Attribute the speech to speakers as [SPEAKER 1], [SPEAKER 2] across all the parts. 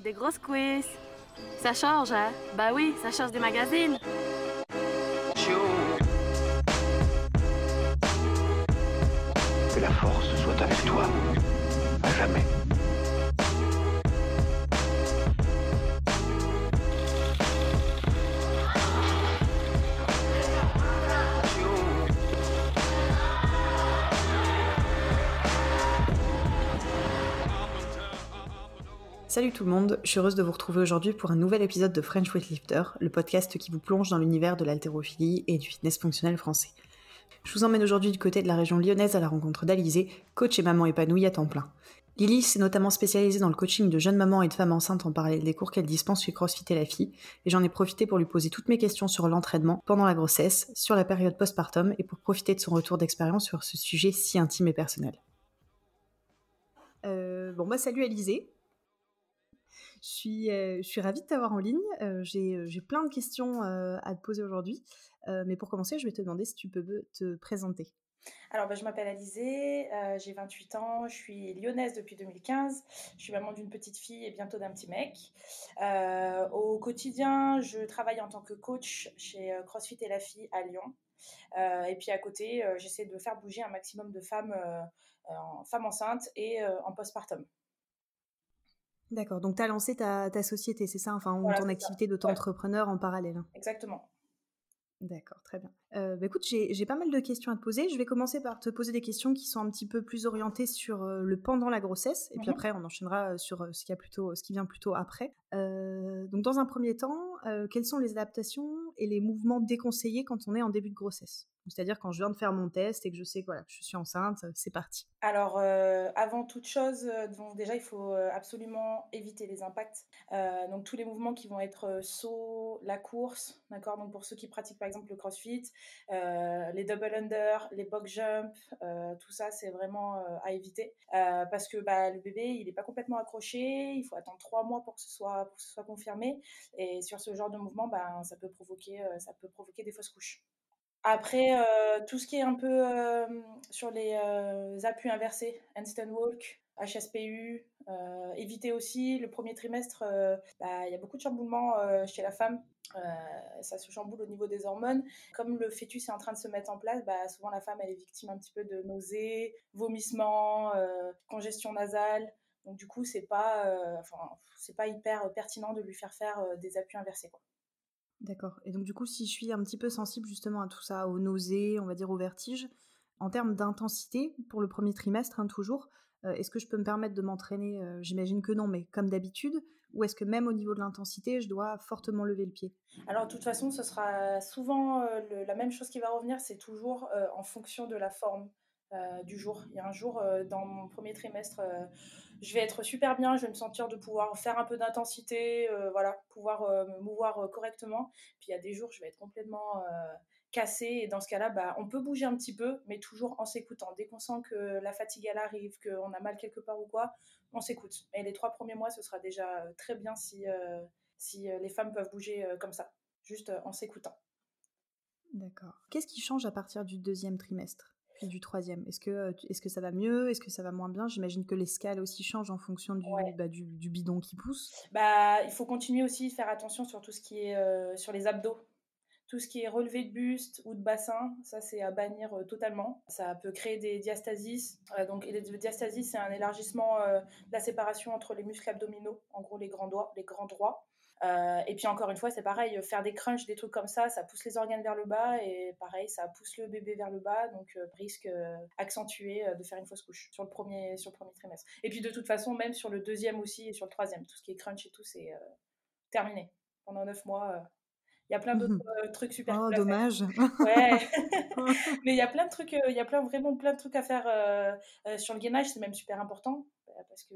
[SPEAKER 1] des grosses quiz. Ça change, hein? Bah oui, ça change des magazines.
[SPEAKER 2] Salut tout le monde, je suis heureuse de vous retrouver aujourd'hui pour un nouvel épisode de French Weightlifter, le podcast qui vous plonge dans l'univers de l'haltérophilie et du fitness fonctionnel français. Je vous emmène aujourd'hui du côté de la région lyonnaise à la rencontre d'Alizé, coach et maman épanouie à temps plein. Lily s'est notamment spécialisée dans le coaching de jeunes mamans et de femmes enceintes en parallèle des cours qu'elle dispense chez CrossFit et la fille, et j'en ai profité pour lui poser toutes mes questions sur l'entraînement pendant la grossesse, sur la période postpartum et pour profiter de son retour d'expérience sur ce sujet si intime et personnel. Euh, bon bah salut Alizé, je suis, euh, je suis ravie de t'avoir en ligne. Euh, j'ai plein de questions euh, à te poser aujourd'hui. mais pour commencer, je vais te demander si tu peux te présenter.
[SPEAKER 3] Alors, bah, je m'appelle Alizé, j'ai 28 ans, je suis lyonnaise depuis 2015, je suis maman d'une petite fille et bientôt d'un petit mec. au quotidien, je travaille en tant que coach chez CrossFit et la fille à Lyon. et puis à côté, j'essaie de faire bouger un maximum de femmes, femmes enceintes et en postpartum.
[SPEAKER 2] D'accord, donc tu as lancé ta, société, c'est ça? Enfin, ton activité d'auto-entrepreneur en parallèle. Hein.
[SPEAKER 3] Exactement.
[SPEAKER 2] D'accord, très bien. Euh, bah, écoute, j'ai pas mal de questions à te poser. Je vais commencer par te poser des questions qui sont un petit peu plus orientées sur euh, le pendant la grossesse, et puis mmh après, on enchaînera euh, sur ce qui, a plutôt, ce qui vient plutôt après. donc, dans un premier temps, quelles sont les adaptations et les mouvements déconseillés quand on est en début de grossesse? C'est-à-dire quand je viens de faire mon test et que je sais que, je suis enceinte, c'est parti.
[SPEAKER 3] Alors, euh, avant toute chose, euh, donc déjà, il faut euh, absolument éviter les impacts. donc, tous les mouvements qui vont être saut, la course, d'accord? Donc, pour ceux qui pratiquent par exemple le crossfit, les double under, les box jump, tout ça, c'est vraiment à éviter. parce que bah, le bébé, il n'est pas complètement accroché, il faut attendre trois mois pour que ce soit, confirmé. Et sur ce genre de mouvement, ben, ça peut provoquer des fausses couches. Après, euh, tout ce qui est un peu euh, sur les euh, appuis inversés, handstand walk, HSPU, éviter aussi le premier trimestre, bah, il y a beaucoup de chamboulements chez la femme. ça se chamboule au niveau des hormones. Comme le fœtus est en train de se mettre en place, bah, souvent la femme elle est victime un petit peu de nausées, vomissements, congestion nasale. Donc du coup, c'est pas, pas hyper pertinent de lui faire faire des appuis inversés.
[SPEAKER 2] D'accord. Et donc du coup, si je suis un petit peu sensible justement à tout ça, aux nausées, on va dire aux vertiges, en termes d'intensité pour le premier trimestre, hein, toujours, euh, est-ce que je peux me permettre de m'entraîner euh, J'imagine que non, mais comme d'habitude, ou est-ce que même au niveau de l'intensité, je dois fortement lever le pied?
[SPEAKER 3] Alors de toute façon, ce sera souvent euh, la même chose qui va revenir, c'est toujours en fonction de la forme du jour. Il y a un jour dans mon premier trimestre je vais être super bien, je vais me sentir de pouvoir faire un peu d'intensité, euh, voilà, pouvoir euh, me mouvoir euh, correctement. Puis il y a des jours, je vais être complètement cassée et dans ce cas-là, bah, on peut bouger un petit peu, mais toujours en s'écoutant. Dès qu'on sent que la fatigue elle arrive, qu'on a mal quelque part ou quoi, on s'écoute. Et les trois premiers mois, ce sera déjà très bien si, si les femmes peuvent bouger comme ça, juste en s'écoutant.
[SPEAKER 2] D'accord. Qu'est-ce qui change à partir du deuxième trimestre? Du troisième Est-ce que, euh, est que ça va mieux? Est-ce que ça va moins bien? J'imagine que l'escale aussi change en fonction du, bah, du, bidon qui pousse.
[SPEAKER 3] Bah, il faut continuer aussi faire attention sur tout ce qui est euh, sur les abdos. Tout ce qui est relevé de buste ou de bassin, ça c'est à bannir euh, totalement. Ça peut créer des diastasis. donc les diastasis, c'est un élargissement de la séparation entre les muscles abdominaux, en gros les grands doigts, les grands droits. Euh, et puis encore une fois, c'est pareil, faire des crunchs, des trucs comme ça, ça pousse les organes vers le bas et pareil, ça pousse le bébé vers le bas, donc euh, risque euh, accentué de faire une fausse couche sur le premier sur le premier trimestre. Et puis de toute façon, même sur le deuxième aussi et sur le troisième, tout ce qui est crunch et tout, c'est terminé pendant neuf mois. Il y a plein d'autres mmh trucs super.
[SPEAKER 2] Oh, dommage.
[SPEAKER 3] Ouais. Mais il y a plein de trucs, il y a plein, vraiment plein de trucs à faire sur le gainage, c'est même super important parce que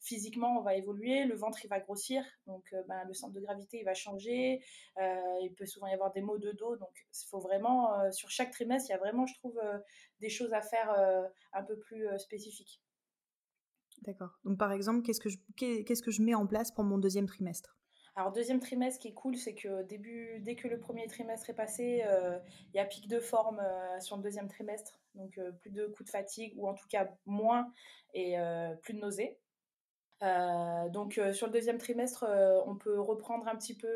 [SPEAKER 3] physiquement, on va évoluer, le ventre, il va grossir, donc euh, ben, le centre de gravité, va changer, euh, il peut souvent y avoir des maux de dos, donc il faut vraiment, euh, sur chaque trimestre, il y a vraiment, je trouve, des choses à faire un peu plus spécifiques.
[SPEAKER 2] D'accord. Donc par exemple, qu'est-ce que je mets en place pour mon deuxième trimestre?
[SPEAKER 3] Alors deuxième trimestre, qui est cool, c'est que début, dès que le premier trimestre est passé, il y a pic de forme sur le deuxième trimestre, donc plus de coups de fatigue ou en tout cas moins et plus de nausées. donc sur le deuxième trimestre, on peut reprendre un petit peu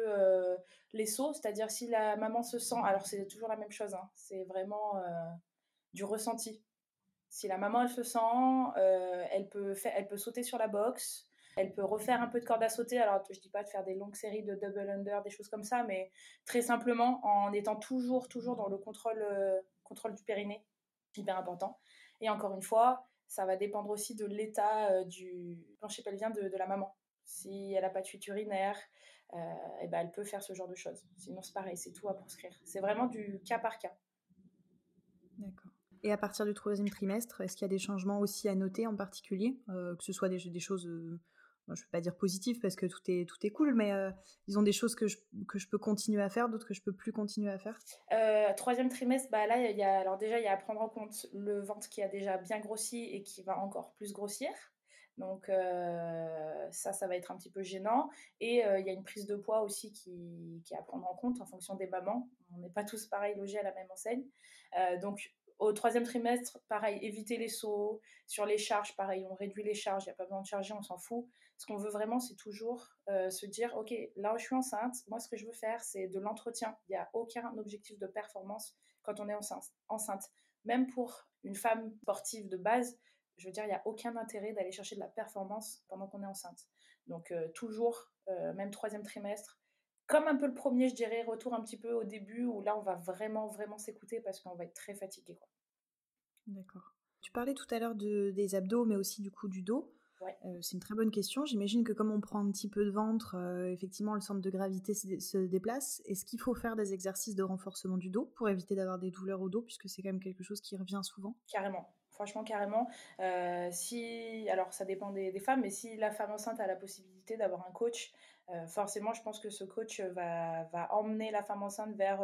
[SPEAKER 3] les sauts, c'est-à-dire si la maman se sent, alors c'est toujours la même chose, hein, c'est vraiment du ressenti. Si la maman elle se sent, elle, peut faire, elle peut sauter sur la boxe, elle peut refaire un peu de corde à sauter. Alors, je dis pas de faire des longues séries de double under, des choses comme ça, mais très simplement en étant toujours, toujours dans le contrôle, contrôle du périnée, hyper important. Et encore une fois, ça va dépendre aussi de l'état euh, du plancher pelvien de, de, la maman. Si elle n'a pas de fuite urinaire, et euh, eh ben elle peut faire ce genre de choses. Sinon, c'est pareil, c'est tout à proscrire. C'est vraiment du cas par cas.
[SPEAKER 2] D'accord. Et à partir du troisième trimestre, est-ce qu'il y a des changements aussi à noter en particulier, euh, que ce soit des choses je ne vais pas dire positif parce que tout est, tout est cool, mais euh, ils ont des choses que je, que je peux continuer à faire, d'autres que je peux plus continuer à faire
[SPEAKER 3] euh, Troisième trimestre, bah là, y a, alors déjà, il y a à prendre en compte le ventre qui a déjà bien grossi et qui va encore plus grossir. Donc euh, ça, ça va être un petit peu gênant. Et il y a une prise de poids aussi qui, qui est à prendre en compte en fonction des mamans. On n'est pas tous pareils logés à la même enseigne. donc au troisième trimestre, pareil, éviter les sauts. Sur les charges, pareil, on réduit les charges, il n'y a pas besoin de charger, on s'en fout. Ce qu'on veut vraiment, c'est toujours euh, se dire, OK, là où je suis enceinte, moi, ce que je veux faire, c'est de l'entretien. Il n'y a aucun objectif de performance quand on est enceinte. Même pour une femme sportive de base, je veux dire, il n'y a aucun intérêt d'aller chercher de la performance pendant qu'on est enceinte. Donc, euh, toujours, euh, même troisième trimestre, comme un peu le premier, je dirais, retour un petit peu au début, où là, on va vraiment, vraiment s'écouter parce qu'on va être très fatigué.
[SPEAKER 2] D'accord. Tu parlais tout à l'heure de, des abdos, mais aussi du coup du dos. Euh, c'est une très bonne question. J'imagine que comme on prend un petit peu de ventre, euh, effectivement, le centre de gravité se, déplace. Est-ce qu'il faut faire des exercices de renforcement du dos pour éviter d'avoir des douleurs au dos, puisque c'est quand même quelque chose qui revient souvent?
[SPEAKER 3] Carrément. Franchement, carrément. Euh, si, alors, ça dépend des, femmes, mais si la femme enceinte a la possibilité d'avoir un coach, forcément, je pense que ce coach va, va emmener la femme enceinte vers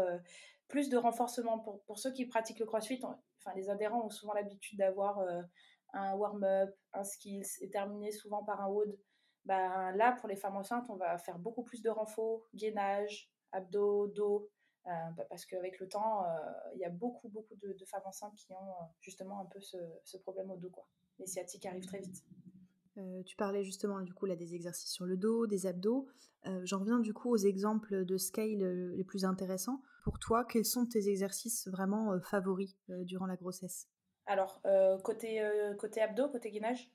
[SPEAKER 3] plus de renforcement. Pour, pour, ceux qui pratiquent le crossfit, enfin, les adhérents ont souvent l'habitude d'avoir un warm-up, un skills et terminer souvent par un WOD, ben, là, pour les femmes enceintes, on va faire beaucoup plus de renfort, gainage, abdos, dos, euh, bah, parce qu'avec le temps, euh, il y a beaucoup, beaucoup de, femmes enceintes qui ont euh, justement un peu ce, problème au dos. Quoi. Les sciatiques arrivent très vite.
[SPEAKER 2] tu parlais justement du coup là des exercices sur le dos, des abdos. J'en reviens du coup aux exemples de scale les plus intéressants. Pour toi, quels sont tes exercices vraiment favoris durant la grossesse?
[SPEAKER 3] Alors, euh, côté, euh, côté abdos, côté gainage?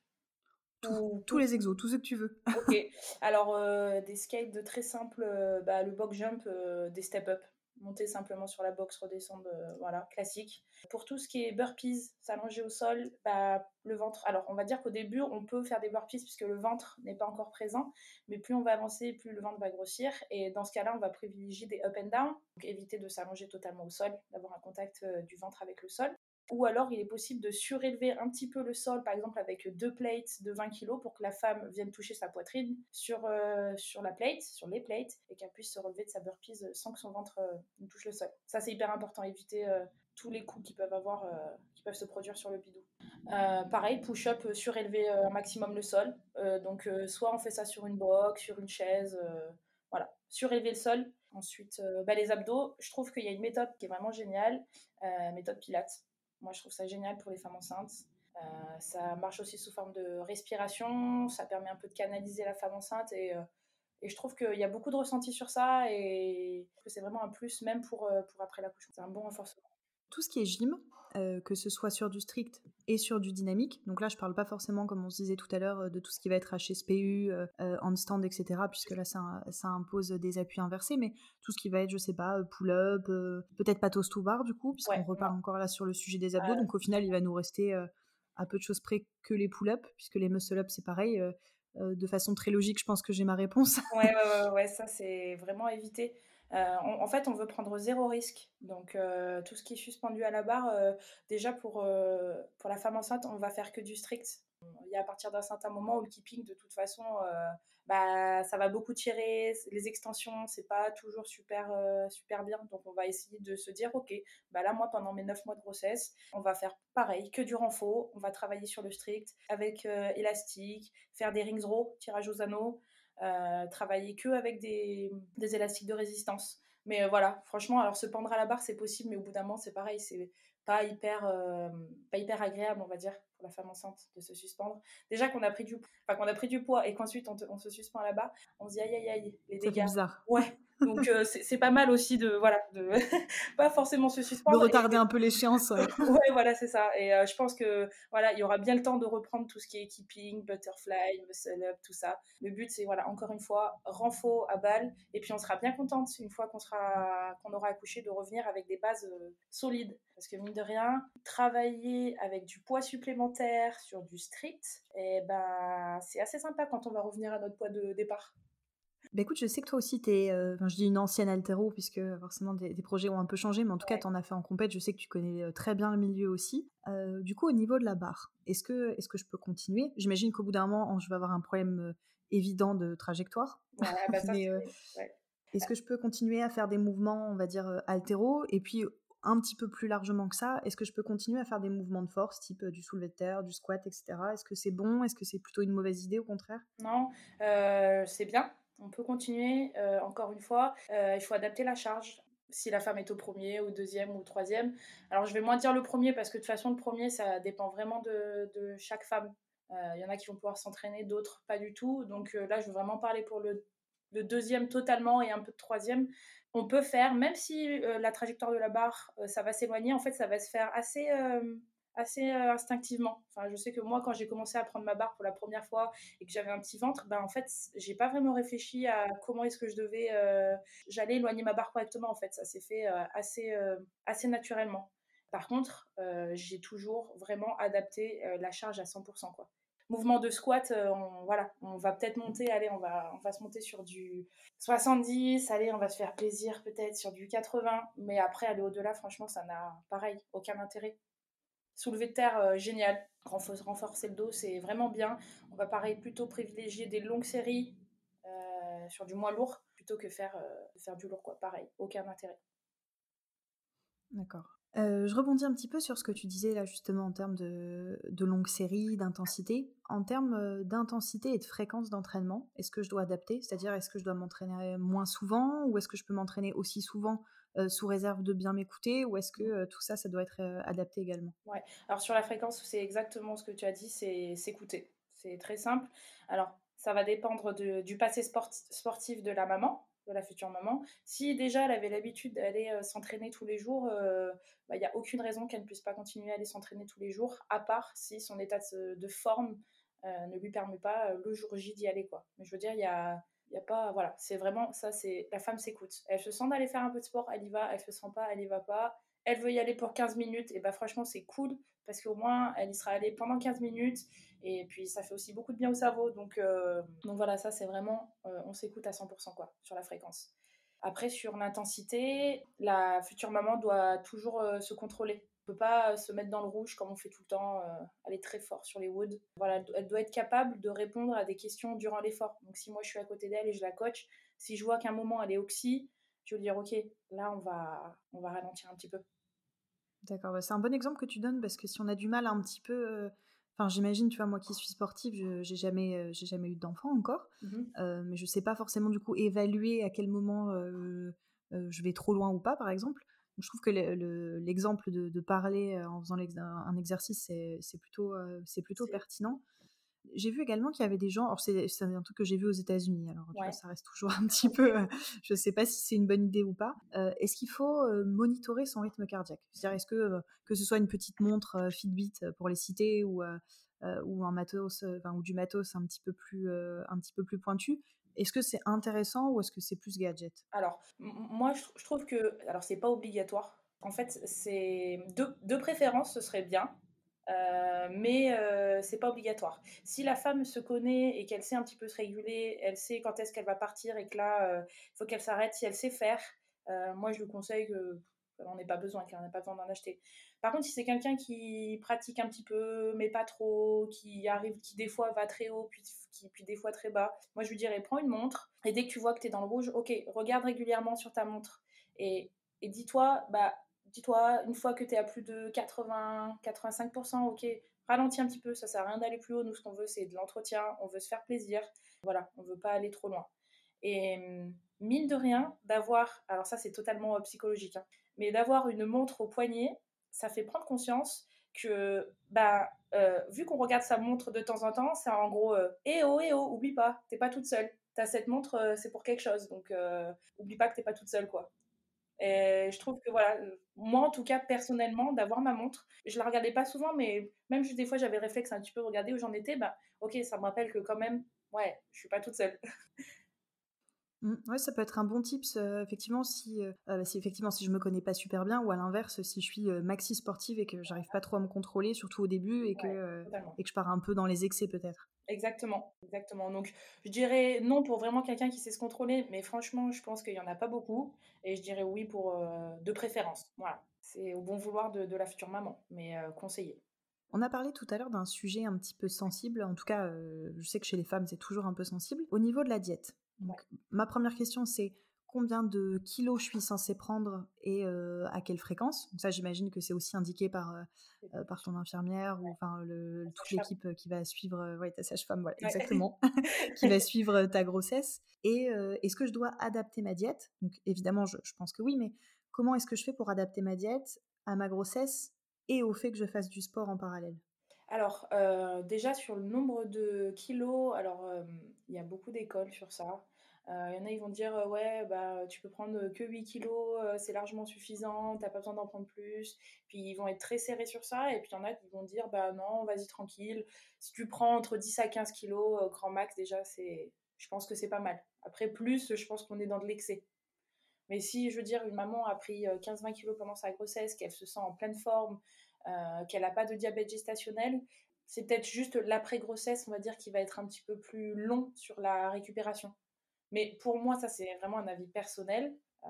[SPEAKER 2] Tous les exos, tous ceux que tu veux.
[SPEAKER 3] ok. Alors, euh, des skates très simples, bah, le box jump, des step-up. Monter simplement sur la box, redescendre, voilà, classique. Pour tout ce qui est burpees, s'allonger au sol, bah, le ventre. Alors, on va dire qu'au début, on peut faire des burpees puisque le ventre n'est pas encore présent, mais plus on va avancer, plus le ventre va grossir. Et dans ce cas-là, on va privilégier des up and down, donc éviter de s'allonger totalement au sol, d'avoir un contact du ventre avec le sol. Ou alors, il est possible de surélever un petit peu le sol, par exemple avec deux plates de 20 kg pour que la femme vienne toucher sa poitrine sur, euh, sur la plate, sur les plates, et qu'elle puisse se relever de sa burpees sans que son ventre euh, ne touche le sol. Ça, c'est hyper important, éviter euh, tous les coups qui peuvent avoir, qui peuvent se produire sur le bidou. pareil, push-up, surélever un maximum le sol. donc, soit on fait ça sur une box, sur une chaise, voilà, surélever le sol. Ensuite, bah, les abdos, je trouve qu'il y a une méthode qui est vraiment géniale, méthode Pilates moi, je trouve ça génial pour les femmes enceintes. Euh, ça marche aussi sous forme de respiration, ça permet un peu de canaliser la femme enceinte et, euh, je trouve qu'il y a beaucoup de ressenti sur ça et que c'est vraiment un plus même pour, euh, pour après. C'est un bon renforcement
[SPEAKER 2] tout ce qui est gym, euh, que ce soit sur du strict et sur du dynamique. Donc là, je parle pas forcément, comme on se disait tout à l'heure, de tout ce qui va être HSPU, euh, euh, handstand, etc., puisque là, ça, ça, impose des appuis inversés, mais tout ce qui va être, je sais pas, pull-up, peut-être pas toast to bar, du coup, puisqu'on repart encore là sur le sujet des abdos. Donc au final, il va nous rester à peu de choses près que les pull-up, puisque les muscle-up, c'est pareil. de façon très logique, je pense que j'ai ma réponse.
[SPEAKER 3] ouais, ouais, ouais, ouais, ça, c'est vraiment éviter. Euh, en fait, on veut prendre zéro risque. Donc, euh, tout ce qui est suspendu à la barre, euh, déjà pour, pour la femme enceinte, on va faire que du strict. Il y a à partir d'un certain moment où le keeping, de toute façon, bah, ça va beaucoup tirer. Les extensions, c'est pas toujours super, super bien. Donc, on va essayer de se dire, OK, bah là, moi, pendant mes 9 mois de grossesse, on va faire pareil, que du renfort. On va travailler sur le strict avec élastique, faire des rings raw, tirage aux anneaux. Euh, travailler que avec des, des, élastiques de résistance. Mais euh, voilà, franchement, alors se pendre à la barre, c'est possible, mais au bout d'un moment, c'est pareil, c'est pas hyper, euh, pas hyper agréable, on va dire, pour la femme enceinte de se suspendre. Déjà qu'on a pris du, enfin, qu'on a pris du poids et qu'ensuite on, on, se suspend là-bas, on se dit aïe aïe aïe, les dégâts.
[SPEAKER 2] Bizarre.
[SPEAKER 3] Ouais. Donc euh, c'est pas mal aussi de voilà de pas forcément se suspendre.
[SPEAKER 2] De retarder un peu l'échéance. Ouais.
[SPEAKER 3] ouais, voilà, c'est ça. Et euh, je pense que voilà, il y aura bien le temps de reprendre tout ce qui est keeping, butterfly, muscle up, tout ça. Le but c'est voilà, encore une fois, renfort à balle et puis on sera bien contente une fois qu'on sera qu'on aura accouché de revenir avec des bases euh, solides parce que mine de rien, travailler avec du poids supplémentaire sur du strict, et eh ben c'est assez sympa quand on va revenir à notre poids de départ.
[SPEAKER 2] Bah écoute, je sais que toi aussi, tu es, euh, je dis une ancienne altéro, puisque forcément des, projets ont un peu changé, mais en tout cas, tu en as fait en compète, je sais que tu connais euh, très bien le milieu aussi. Euh, du coup, au niveau de la barre, est-ce que, est que je peux continuer? J'imagine qu'au bout d'un moment, je vais avoir un problème évident de trajectoire.
[SPEAKER 3] Ouais, bah ça, mais
[SPEAKER 2] est-ce que je peux continuer à faire des mouvements, on va dire, altéro? Et puis, un petit peu plus largement que ça, est-ce que je peux continuer à faire des mouvements de force, type du soulevé de terre, du squat, etc. Est-ce que c'est bon? Est-ce que c'est plutôt une mauvaise idée, au contraire?
[SPEAKER 3] Non, c'est bien on peut continuer. Euh, encore une fois, euh, il faut adapter la charge. Si la femme est au premier, au deuxième ou au troisième. Alors, je vais moins dire le premier parce que de toute façon, le premier, ça dépend vraiment de, chaque femme. Il euh, y en a qui vont pouvoir s'entraîner, d'autres pas du tout. Donc là, je veux vraiment parler pour le, le, deuxième totalement et un peu de troisième. On peut faire, même si la trajectoire de la barre, ça va s'éloigner, en fait, ça va se faire assez assez euh, instinctivement. Enfin, je sais que moi, quand j'ai commencé à prendre ma barre pour la première fois et que j'avais un petit ventre, ben en fait, j'ai pas vraiment réfléchi à comment est-ce que je devais, euh, j'allais éloigner ma barre correctement. En fait, ça s'est fait euh, assez, assez naturellement. Par contre, j'ai toujours vraiment adapté la charge à 100%. Quoi. Mouvement de squat, on, voilà, on va peut-être monter, allez, on va, on va se monter sur du 70, allez, on va se faire plaisir peut-être sur du 80, mais après aller au-delà, franchement, ça n'a pareil, aucun intérêt. Soulever de terre, euh, génial. Renforcer le dos, c'est vraiment bien. On va pareil plutôt privilégier des longues séries euh, sur du moins lourd plutôt que faire, euh, faire du lourd, quoi. Pareil, aucun intérêt.
[SPEAKER 2] D'accord. Je rebondis un petit peu sur ce que tu disais là justement en termes de, de longues séries, d'intensité. En termes d'intensité et de fréquence d'entraînement, est-ce que je dois adapter? C'est-à-dire est-ce que je dois m'entraîner moins souvent ou est-ce que je peux m'entraîner aussi souvent euh, sous réserve de bien m'écouter ou est-ce que euh, tout ça, ça doit être euh, adapté également?
[SPEAKER 3] Ouais, alors sur la fréquence, c'est exactement ce que tu as dit, c'est s'écouter. C'est très simple. Alors, ça va dépendre du passé sportif de la maman, de la future maman. Si déjà elle avait l'habitude d'aller s'entraîner tous les jours, bah, il n'y a aucune raison qu'elle ne puisse pas continuer à aller s'entraîner tous les jours, à part si son état de, forme ne lui permet pas le jour J d'y aller. Quoi. Mais je veux dire, il y a pas, voilà, c'est vraiment ça, c'est la femme s'écoute. Elle se sent d'aller faire un peu de sport, elle y va, elle se sent pas, elle y va pas. Elle veut y aller pour 15 minutes, et bah franchement, c'est cool parce qu'au moins, elle y sera allée pendant 15 minutes et puis ça fait aussi beaucoup de bien au cerveau. Donc, euh, donc voilà, ça c'est vraiment, euh, on s'écoute à 100% quoi, sur la fréquence. Après, sur l'intensité, la future maman doit toujours euh, se contrôler peut pas se mettre dans le rouge comme on fait tout le temps, aller très fort sur les woods. Voilà, elle doit être capable de répondre à des questions durant l'effort. Donc si moi je suis à côté d'elle et je la coach, si je vois qu'à un moment elle est oxy, je vais lui dire ok, là on va, on va ralentir un petit peu.
[SPEAKER 2] D'accord, bah, c'est un bon exemple que tu donnes parce que si on a du mal un petit peu, enfin j'imagine, tu vois, moi qui suis sportive, je j'ai jamais, j'ai jamais eu d'enfant encore, mmh mais je sais pas forcément du coup évaluer à quel moment je vais trop loin ou pas, par exemple. Je trouve que l'exemple de, parler euh, en faisant un exercice, c'est plutôt, euh, c'est plutôt pertinent. J'ai vu également qu'il y avait des gens, alors c'est un truc que j'ai vu aux États-Unis, alors ça reste toujours un petit peu, euh, je ne sais pas si c'est une bonne idée ou pas. est-ce qu'il faut monitorer son rythme cardiaque? C'est-à-dire, est-ce que, que ce soit une petite montre Fitbit pour les citer ou, ou un matos, ou du matos un petit peu plus, un petit peu plus pointu, est-ce que c'est intéressant ou est-ce que c'est plus gadget?
[SPEAKER 3] Alors, moi, je, trouve que. Alors, c'est pas obligatoire. En fait, c'est. De, préférence, ce serait bien. Euh, mais euh, c'est pas obligatoire. Si la femme se connaît et qu'elle sait un petit peu se réguler, elle sait quand est-ce qu'elle va partir et que là, il euh, faut qu'elle s'arrête, si elle sait faire, moi je lui conseille que on n'ait pas besoin, qu'elle n'a pas besoin d'en acheter. Par contre, si c'est quelqu'un qui pratique un petit peu, mais pas trop, qui arrive, qui des fois va très haut, puis, qui, puis des fois très bas, moi je lui dirais prends une montre, et dès que tu vois que tu es dans le rouge, ok, regarde régulièrement sur ta montre. Et, et dis-toi, bah, dis-toi, une fois que tu à plus de 80, 85%, ok, ralentis un petit peu, ça sert à rien d'aller plus haut. Nous, ce qu'on veut, c'est de l'entretien, on veut se faire plaisir. Voilà, on veut pas aller trop loin. Et hum, mine de rien, d'avoir, alors ça c'est totalement euh, psychologique, hein, mais d'avoir une montre au poignet, ça fait prendre conscience que, bah, vu qu'on regarde sa montre de temps en temps, c'est en gros, eh oh, eh oh, oublie pas, t'es pas toute seule. T'as cette montre, c'est pour quelque chose, donc oublie pas que t'es pas toute seule, quoi. Et je trouve que voilà, moi en tout cas personnellement, d'avoir ma montre, je la regardais pas souvent, mais même juste des fois j'avais réflexe un petit peu regarder où j'en étais, bah ok, ça me rappelle que quand même, ouais, je suis pas toute seule.
[SPEAKER 2] Mmh, ouais, ça peut être un bon tips, effectivement, si, bah, si effectivement si je me connais pas super bien, ou à l'inverse, si je suis maxi sportive et que j'arrive pas trop à me contrôler, surtout au début, et que, et que je pars un peu dans les excès peut-être.
[SPEAKER 3] Exactement, exactement. Donc, je dirais non pour vraiment quelqu'un qui sait se contrôler, mais franchement, je pense qu'il n'y en a pas beaucoup. Et je dirais oui pour euh, de préférence. Voilà, c'est au bon vouloir de, la future maman, mais euh, conseillé.
[SPEAKER 2] On a parlé tout à l'heure d'un sujet un petit peu sensible. En tout cas, euh, je sais que chez les femmes, c'est toujours un peu sensible. Au niveau de la diète. Donc, ma première question, c'est combien de kilos je suis censée prendre et à quelle fréquence. Donc ça, j'imagine que c'est aussi indiqué par, par ton infirmière ou enfin le, toute l'équipe qui va suivre, ouais, ta sage-femme, voilà, exactement, qui va suivre ta grossesse. Et est-ce que je dois adapter ma diète? Donc évidemment, je, je, pense que oui, mais comment est-ce que je fais pour adapter ma diète à ma grossesse et au fait que je fasse du sport en parallèle?
[SPEAKER 3] Alors, déjà sur le nombre de kilos, alors il y a beaucoup d'écoles sur ça. Il euh, y en a, ils vont dire ouais, bah tu peux prendre que 8 kilos, euh, c'est largement suffisant, t'as pas besoin d'en prendre plus. Puis ils vont être très serrés sur ça. Et puis il y en a qui vont dire bah non, vas-y tranquille. Si tu prends entre 10 à 15 kilos, euh, grand max, déjà, c'est, je pense que c'est pas mal. Après, plus, je pense qu'on est dans de l'excès. Mais si, je veux dire, une maman a pris 15-20 kilos pendant sa grossesse, qu'elle se sent en pleine forme, qu'elle n'a pas de diabète gestationnel, c'est peut-être juste l'après-grossesse, on va dire, qui va être un petit peu plus long sur la récupération. Mais pour moi, ça, c'est vraiment un avis personnel. Euh,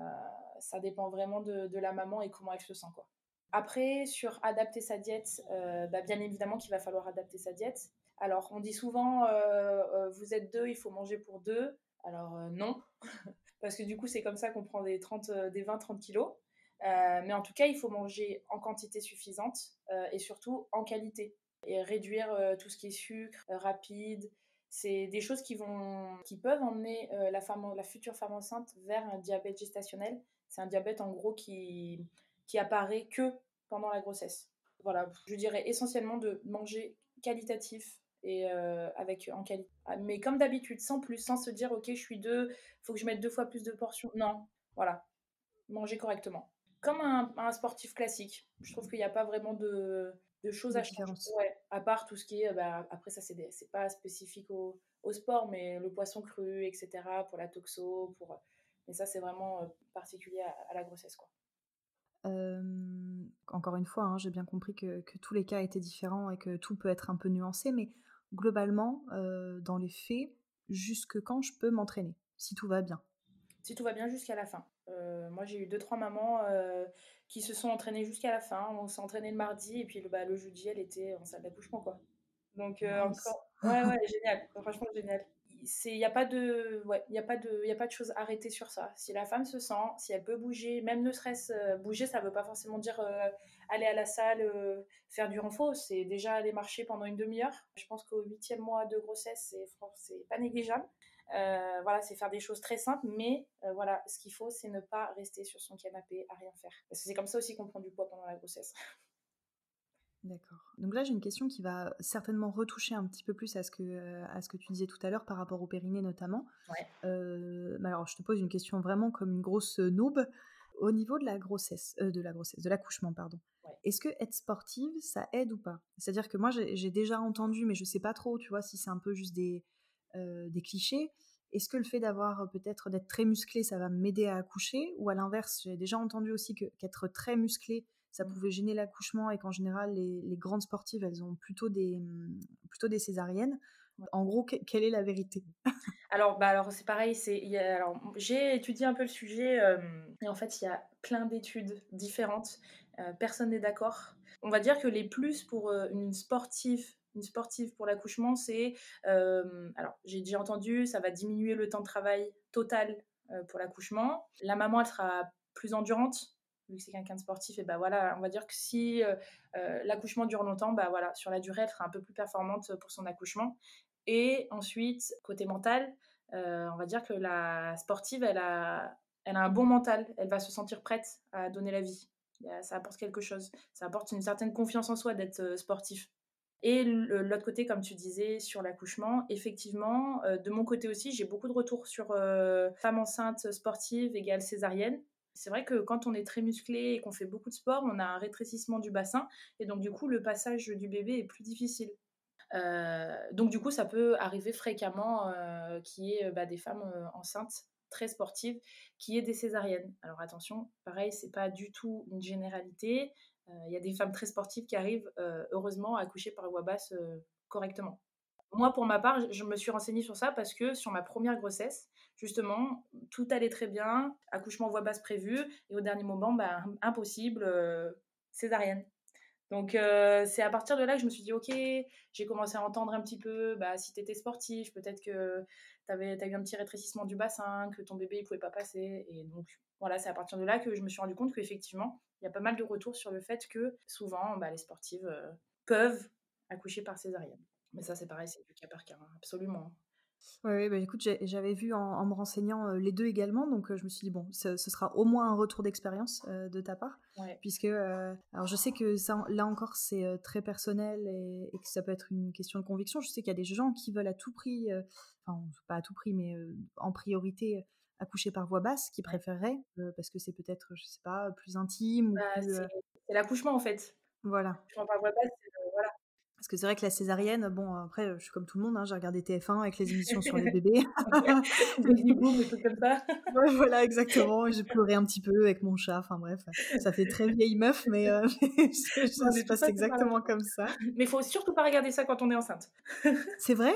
[SPEAKER 3] ça dépend vraiment de, la maman et comment elle se sent. Après, sur adapter sa diète, euh, bah, bien évidemment qu'il va falloir adapter sa diète. Alors, on dit souvent, euh, vous êtes deux, il faut manger pour deux. Alors, non, parce que du coup, c'est comme ça qu'on prend des, 30, des 20-30 kilos. mais en tout cas, il faut manger en quantité suffisante et surtout en qualité. Et réduire tout ce qui est sucre, rapide, c'est des choses qui, vont, qui peuvent emmener euh, la, femme, la future femme enceinte vers un diabète gestationnel. C'est un diabète en gros qui, qui apparaît que pendant la grossesse. Voilà, je dirais essentiellement de manger qualitatif et euh, avec en qualité. Ah, mais comme d'habitude, sans plus, sans se dire ok, je suis deux, faut que je mette deux fois plus de portions. Non, voilà, manger correctement. Comme un, un sportif classique. Je trouve qu'il n'y a pas vraiment de, de choses à changer. Ouais, à part tout ce qui est, bah, après ça c'est, c'est pas spécifique au, au, sport, mais le poisson cru, etc. pour la toxo, pour, mais ça c'est vraiment euh, particulier à, la grossesse quoi.
[SPEAKER 2] encore une fois, hein, j'ai bien compris que, que, tous les cas étaient différents et que tout peut être un peu nuancé, mais globalement, euh, dans les faits, jusque quand je peux m'entraîner, si tout va bien?
[SPEAKER 3] Si tout va bien jusqu'à la fin. Euh, moi, j'ai eu deux, trois mamans qui se sont entraînées jusqu'à la fin. On s'est entraîné le mardi et puis le, bah, le jeudi, elle était en salle d'accouchement, quoi. Donc, euh, encore. Ouais, ouais, génial. Franchement, génial. Il n'y a pas de ouais il a pas de il y a pas de choses arrêtées sur ça si la femme se sent si elle peut bouger même ne serait-ce euh, bouger ça veut pas forcément dire euh, aller à la salle faire du renfort c'est déjà aller marcher pendant une demi-heure je pense qu'au huitième mois de grossesse c'est pas négligeable euh, voilà, c'est faire des choses très simples, mais euh, voilà, ce qu'il faut, c'est ne pas rester sur son canapé à rien faire. Parce que c'est comme ça aussi qu'on prend du poids pendant la grossesse.
[SPEAKER 2] D'accord. Donc là, j'ai une question qui va certainement retoucher un petit peu plus à ce que, euh, à ce que tu disais tout à l'heure par rapport au périnée notamment. Ouais. alors, je te pose une question vraiment comme une grosse noob. Au niveau de la grossesse, de la grossesse, de l'accouchement, pardon. Est-ce que être sportive, ça aide ou pas? C'est-à-dire que moi, j'ai déjà entendu, mais je sais pas trop, tu vois, si c'est un peu juste des, des clichés. Est-ce que le fait d'avoir euh, peut-être d'être très musclé, ça va m'aider à accoucher? Ou à l'inverse, j'ai déjà entendu aussi qu'être très musclé, ça mmh. pouvait gêner l'accouchement et qu'en général, les, grandes sportives, elles ont plutôt des, mmh, plutôt des césariennes. En gros, quelle est la vérité?
[SPEAKER 3] Alors, bah alors c'est pareil. C'est alors j'ai étudié un peu le sujet et en fait il y a plein d'études différentes. Euh, personne n'est d'accord. On va dire que les plus pour une sportive une sportive pour l'accouchement, c'est, alors j'ai déjà entendu, ça va diminuer le temps de travail total pour l'accouchement. La maman, elle sera plus endurante, vu que c'est quelqu'un de sportif, et ben voilà, on va dire que si l'accouchement dure longtemps, bah voilà, sur la durée, elle sera un peu plus performante pour son accouchement. Et ensuite, côté mental, on va dire que la sportive, elle a, elle a un bon mental, elle va se sentir prête à donner la vie. Ça apporte quelque chose. Ça apporte une certaine confiance en soi d'être sportif. Et l'autre côté, comme tu disais, sur l'accouchement, effectivement, de mon côté aussi, j'ai beaucoup de retours sur femme enceinte sportive égale césarienne. C'est vrai que quand on est très musclé et qu'on fait beaucoup de sport, on a un rétrécissement du bassin et donc du coup le passage du bébé est plus difficile. Euh, donc du coup ça peut arriver fréquemment euh, qu'il y ait bah, des femmes euh, enceintes très sportives qui aient des césariennes. Alors attention, pareil, c'est pas du tout une généralité. Il y a des femmes très sportives qui arrivent heureusement à accoucher par voie basse correctement. Moi, pour ma part, je me suis renseignée sur ça parce que sur ma première grossesse, justement, tout allait très bien, accouchement voix basse prévu, et au dernier moment, bah, impossible, euh, césarienne. Donc euh, c'est à partir de là que je me suis dit, ok, j'ai commencé à entendre un petit peu, bah, si tu étais sportif, peut-être que tu avais un petit rétrécissement du bassin, que ton bébé ne pouvait pas passer. Et donc voilà, c'est à partir de là que je me suis rendu compte qu'effectivement, il y a pas mal de retours sur le fait que souvent, bah, les sportives euh, peuvent accoucher par césarienne. Mais ça, c'est pareil, c'est du cas par cas, hein, absolument.
[SPEAKER 2] Oui, bah, écoute, j'avais vu en, me renseignant les deux également, donc je me suis dit, bon, ce, sera au moins un retour d'expérience de ta part, puisque, alors je sais que ça, là encore, c'est très personnel et, que ça peut être une question de conviction. Je sais qu'il y a des gens qui veulent à tout prix, enfin, pas à tout prix, mais en priorité, accoucher par voix basse, qui préféreraient, parce que c'est peut-être, je sais pas, plus intime.
[SPEAKER 3] Bah, c'est l'accouchement en fait.
[SPEAKER 2] Voilà.
[SPEAKER 3] L'accouchement par voix basse, voilà.
[SPEAKER 2] Parce que c'est vrai que la césarienne, bon, après, je suis comme tout le monde, hein, j'ai regardé TF1 avec les émissions sur les bébés.
[SPEAKER 3] Des comme ça.
[SPEAKER 2] voilà, exactement. J'ai pleuré un petit peu avec mon chat. Enfin bref, ça fait très vieille meuf, mais euh, ça se passe exactement comme ça.
[SPEAKER 3] Mais il faut surtout pas regarder ça quand on est enceinte.
[SPEAKER 2] c'est vrai?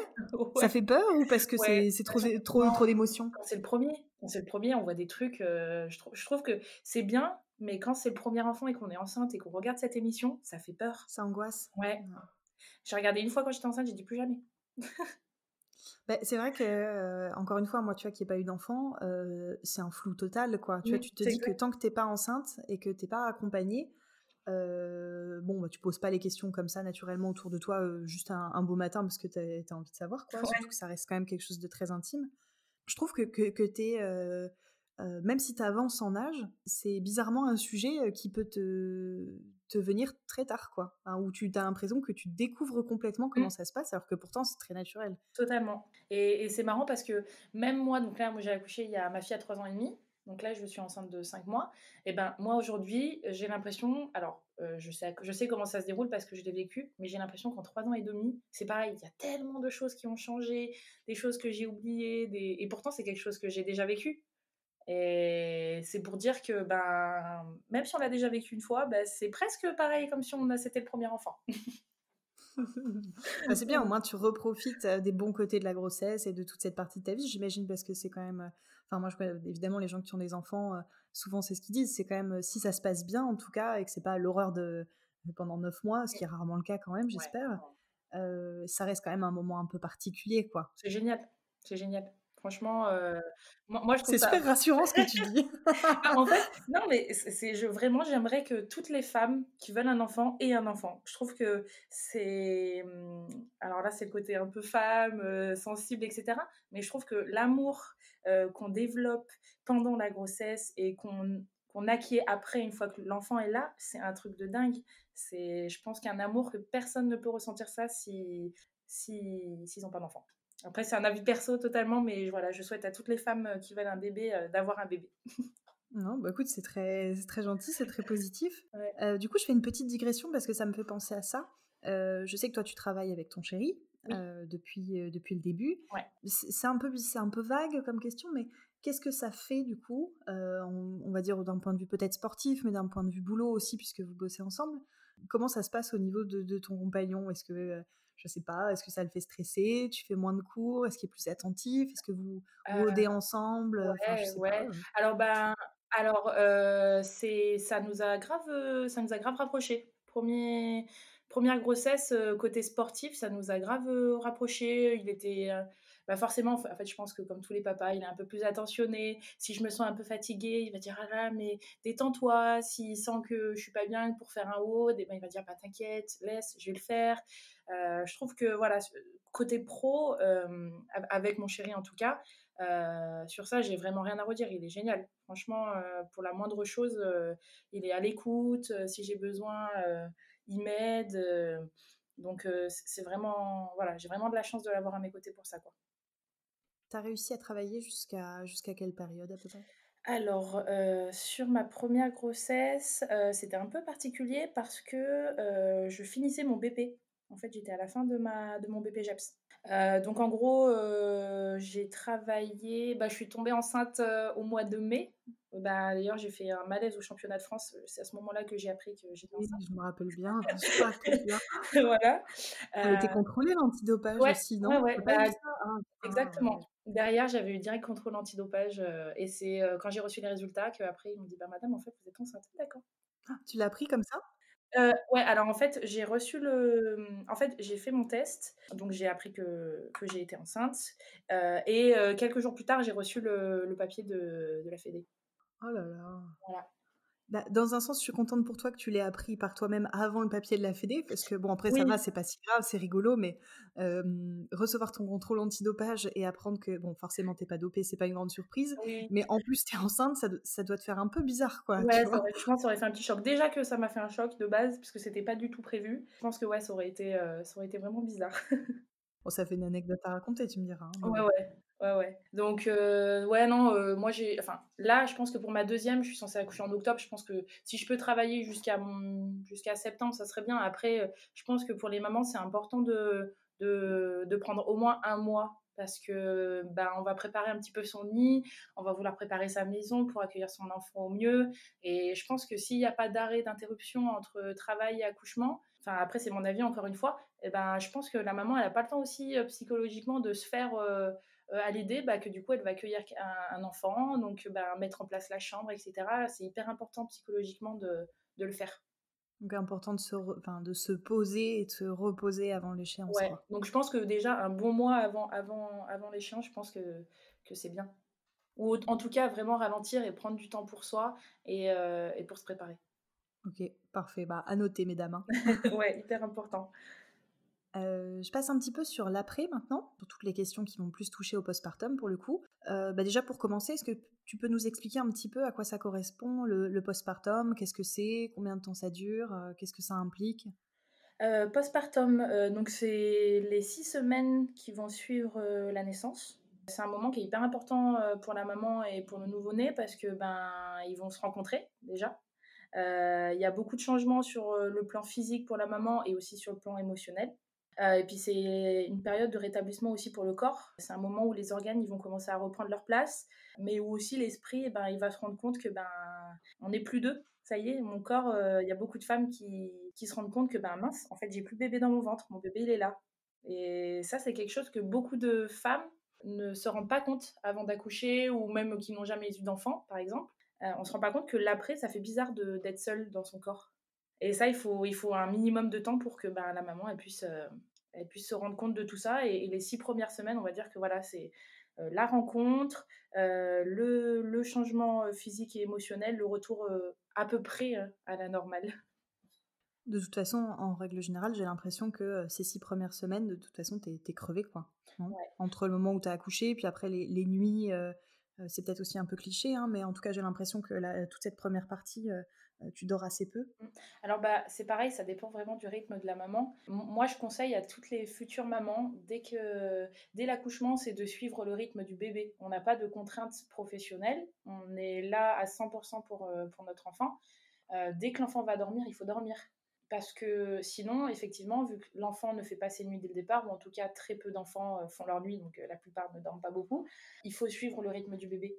[SPEAKER 2] Ça fait peur ou parce que c'est trop, trop, trop d'émotions?
[SPEAKER 3] Quand c'est le premier, quand c'est le premier, on voit des trucs. Euh, je, je trouve que c'est bien, mais quand c'est le premier enfant et qu'on est enceinte et qu'on regarde cette émission, ça fait peur.
[SPEAKER 2] Ça angoisse.
[SPEAKER 3] Ouais. J'ai regardé une fois quand j'étais enceinte, j'ai dit plus jamais.
[SPEAKER 2] Bah, c'est vrai que, euh, encore une fois, moi, tu vois, qui n'ai pas eu d'enfant, euh, c'est un flou total, quoi. Tu vois, tu te dis que tant que t'es pas enceinte et que t'es pas accompagnée, euh, bon, bah, tu poses pas les questions comme ça naturellement autour de toi, juste un, beau matin parce que tu as, envie de savoir, quoi. Surtout que ça reste quand même quelque chose de très intime. Je trouve que, que, que tu es euh, même si tu avances en âge, c'est bizarrement un sujet euh, qui peut te, te venir très tard, quoi. où tu as l'impression que tu découvres complètement comment mmh. ça se passe, alors que pourtant c'est très naturel.
[SPEAKER 3] Totalement. Et, c'est marrant parce que même moi, donc là, moi j'ai accouché il y a ma fille à 3 ans et demi, donc là je suis enceinte de 5 mois, et ben moi aujourd'hui j'ai l'impression, alors euh, je, sais, je sais comment ça se déroule parce que je l'ai vécu, mais j'ai l'impression qu'en 3 ans et demi, c'est pareil, il y a tellement de choses qui ont changé, des choses que j'ai oubliées, des... et pourtant c'est quelque chose que j'ai déjà vécu. Et c'est pour dire que ben, même si on l'a déjà vécu une fois, ben, c'est presque pareil comme si on c'était le premier enfant.
[SPEAKER 2] Bah, c'est bien, au moins tu reprofites euh, des bons côtés de la grossesse et de toute cette partie de ta vie, j'imagine, parce que c'est quand même. Euh, enfin, moi, je évidemment les gens qui ont des enfants, euh, souvent c'est ce qu'ils disent, c'est quand même si ça se passe bien en tout cas et que c'est pas l'horreur de pendant neuf mois, ce qui est rarement le cas quand même, j'espère. ça reste quand même un moment un peu particulier, quoi.
[SPEAKER 3] C'est génial, c'est génial. Franchement, euh, moi, je trouve
[SPEAKER 2] C'est super rassurant ce que tu dis.
[SPEAKER 3] Bah, en fait, non, mais c'est je, vraiment, j'aimerais que toutes les femmes qui veulent un enfant aient un enfant. Je trouve que c'est. Hum, alors là, c'est le côté un peu femme, euh, sensible, etc. Mais je trouve que l'amour euh, qu'on développe pendant la grossesse et qu'on qu'on acquiert après, une fois que l'enfant est là, c'est un truc de dingue. C'est, je pense qu'un amour que personne ne peut ressentir ça si s'ils si, n'ont pas d'enfant. Après, c'est un avis perso totalement, mais voilà, je souhaite à toutes les femmes euh, qui veulent un bébé euh, d'avoir un bébé.
[SPEAKER 2] Non, bah écoute, c'est très, très gentil, c'est très positif. Euh, du coup, je fais une petite digression parce que ça me fait penser à ça. je sais que toi, tu travailles avec ton chéri depuis, depuis le début. C'est un, peu, un peu vague comme question, mais qu'est-ce que ça fait du coup, on, va dire d'un point de vue peut-être sportif, mais d'un point de vue boulot aussi, puisque vous bossez ensemble Comment ça se passe au niveau de, de ton compagnon? Est-ce que je sais pas, est-ce que ça le fait stresser Tu fais moins de cours Est-ce qu'il est plus attentif Est-ce que vous rôdez euh, ensemble
[SPEAKER 3] Ouais, ouais. alors ben, alors euh, c'est ça nous a grave, ça nous a grave rapprochés. Premier, première grossesse euh, côté sportif, ça nous a grave rapprochés. Il était bah forcément, en fait, je pense que comme tous les papas, il est un peu plus attentionné. Si je me sens un peu fatiguée, il va dire ah mais détends-toi. S'il sent que je suis pas bien pour faire un haut, eh ben, il va dire bah, t'inquiète, laisse, je vais le faire. Euh, je trouve que voilà, côté pro, euh, avec mon chéri en tout cas, sur ça, j'ai vraiment rien à redire. Il est génial. Franchement, pour la moindre chose, il est à l'écoute. si j'ai besoin, il m'aide. donc, c'est vraiment, voilà, j'ai vraiment de la chance de l'avoir à mes côtés pour ça, quoi.
[SPEAKER 2] T'as réussi à travailler jusqu'à jusqu'à quelle période à peu près?
[SPEAKER 3] Alors, sur ma première grossesse, c'était un peu particulier parce que, je finissais mon BP. En fait, j'étais à la fin de ma de mon BP JEPS. donc en gros, j'ai travaillé bah, je suis tombée enceinte, au mois de mai. Bah, d'ailleurs, j'ai fait un malaise au championnat de France, c'est à ce moment-là que j'ai appris que j'étais enceinte.
[SPEAKER 2] je me rappelle bien, bien.
[SPEAKER 3] Voilà,
[SPEAKER 2] Tu été contrôlée l'antidopage aussi, non?
[SPEAKER 3] ouais, ouais, bah, ah, exactement. Derrière, j'avais eu direct contrôle antidopage euh, et c'est euh, quand j'ai reçu les résultats qu'après ils m'ont dit bah madame en fait vous êtes enceinte. D'accord.
[SPEAKER 2] Ah, tu l'as pris comme ça?
[SPEAKER 3] Euh, ouais, alors en fait, j'ai reçu le. En fait, j'ai fait mon test, donc j'ai appris que, que j'ai été enceinte. et quelques jours plus tard, j'ai reçu le, le papier de, de, la Fédé.
[SPEAKER 2] Oh là là.
[SPEAKER 3] Voilà.
[SPEAKER 2] Bah, dans un sens, je suis contente pour toi que tu l'aies appris par toi-même avant le papier de la Fédé, parce que bon, après, ça va, c'est pas si grave, c'est rigolo, mais recevoir ton contrôle antidopage et apprendre que, bon, forcément, t'es pas dopé, c'est pas une grande surprise, mais en plus, t'es enceinte, ça, ça, doit te faire un peu bizarre, quoi.
[SPEAKER 3] Ouais, ça aurait, je pense que ça aurait fait un petit choc. Déjà que ça m'a fait un choc de base, puisque c'était pas du tout prévu. Je pense que, ouais, ça aurait été, ça aurait été vraiment bizarre.
[SPEAKER 2] bon, ça fait une anecdote à raconter, tu me diras.
[SPEAKER 3] Hein, ouais, ouais. Ouais, ouais. Donc, euh, ouais, non, euh, moi j'ai. Enfin, là, je pense que pour ma deuxième, je suis censée accoucher en octobre. Je pense que si je peux travailler jusqu'à jusqu'à septembre, ça serait bien. Après, euh, je pense que pour les mamans, c'est important de, de, de, prendre au moins un mois parce que ben, on va préparer un petit peu son nid, on va vouloir préparer sa maison pour accueillir son enfant au mieux. Et je pense que s'il n'y a pas d'arrêt d'interruption entre travail et accouchement, enfin après c'est mon avis encore une fois, et eh ben, je pense que la maman elle n'a pas le temps aussi psychologiquement de se faire à l'aider, bah, que du coup, elle va accueillir un, enfant, donc bah, mettre en place la chambre, etc. C'est hyper important psychologiquement de, de le faire.
[SPEAKER 2] Donc important de se, enfin, de se poser et de se reposer avant l'échéance.
[SPEAKER 3] Ouais. Donc je pense que déjà un bon mois avant, avant, avant l'échéance, je pense que, que c'est bien. Ou en tout cas vraiment ralentir et prendre du temps pour soi et, euh, et pour se préparer.
[SPEAKER 2] Ok, parfait. Bah, à noter, mesdames. Hein.
[SPEAKER 3] ouais, hyper important.
[SPEAKER 2] Euh, je passe un petit peu sur l'après maintenant, pour toutes les questions qui vont plus toucher au postpartum pour le coup. Euh, bah déjà pour commencer, est-ce que tu peux nous expliquer un petit peu à quoi ça correspond le, postpartum? Qu'est-ce que c'est? Combien de temps ça dure? Euh, Qu'est-ce que ça implique?
[SPEAKER 3] Postpartum, donc c'est les six semaines qui vont suivre la naissance. C'est un moment qui est hyper important pour la maman et pour le nouveau-né parce que ben ils vont se rencontrer déjà. Il y a beaucoup de changements sur le plan physique pour la maman et aussi sur le plan émotionnel. Euh, et puis c'est une période de rétablissement aussi pour le corps. C'est un moment où les organes ils vont commencer à reprendre leur place, mais où aussi l'esprit, eh ben, il va se rendre compte que ben on n'est plus deux. Ça y est, mon corps, euh, il y a beaucoup de femmes qui, qui, se rendent compte que ben mince, en fait j'ai plus bébé dans mon ventre, mon bébé il est là. Et ça c'est quelque chose que beaucoup de femmes ne se rendent pas compte avant d'accoucher ou même qui n'ont jamais eu d'enfant par exemple. Euh, on se rend pas compte que l'après ça fait bizarre d'être seule dans son corps. Et ça, il faut, il faut un minimum de temps pour que ben, la maman elle puisse, elle puisse se rendre compte de tout ça. Et, les six premières semaines, on va dire que voilà, c'est euh, la rencontre, euh, le, le, changement euh, physique et émotionnel, le retour à peu près à la normale.
[SPEAKER 2] De toute façon, en règle générale, j'ai l'impression que ces six premières semaines, de toute façon, t'es es crevé, quoi. Entre le moment où t'as accouché, puis après les, les nuits, c'est peut-être aussi un peu cliché, hein, mais en tout cas, j'ai l'impression que la, toute cette première partie, euh, tu dors assez peu mmh.
[SPEAKER 3] Alors bah c'est pareil, ça dépend vraiment du rythme de la maman. moi je conseille à toutes les futures mamans dès que dès l'accouchement, c'est de suivre le rythme du bébé. On n'a pas de contraintes professionnelles, on est là à 100% pour euh, pour notre enfant. Euh, dès que l'enfant va dormir, il faut dormir parce que sinon, effectivement, vu que l'enfant ne fait pas ses nuits dès le départ, ou en tout cas très peu d'enfants font leur nuit, donc la plupart ne dorment pas beaucoup, il faut suivre le rythme du bébé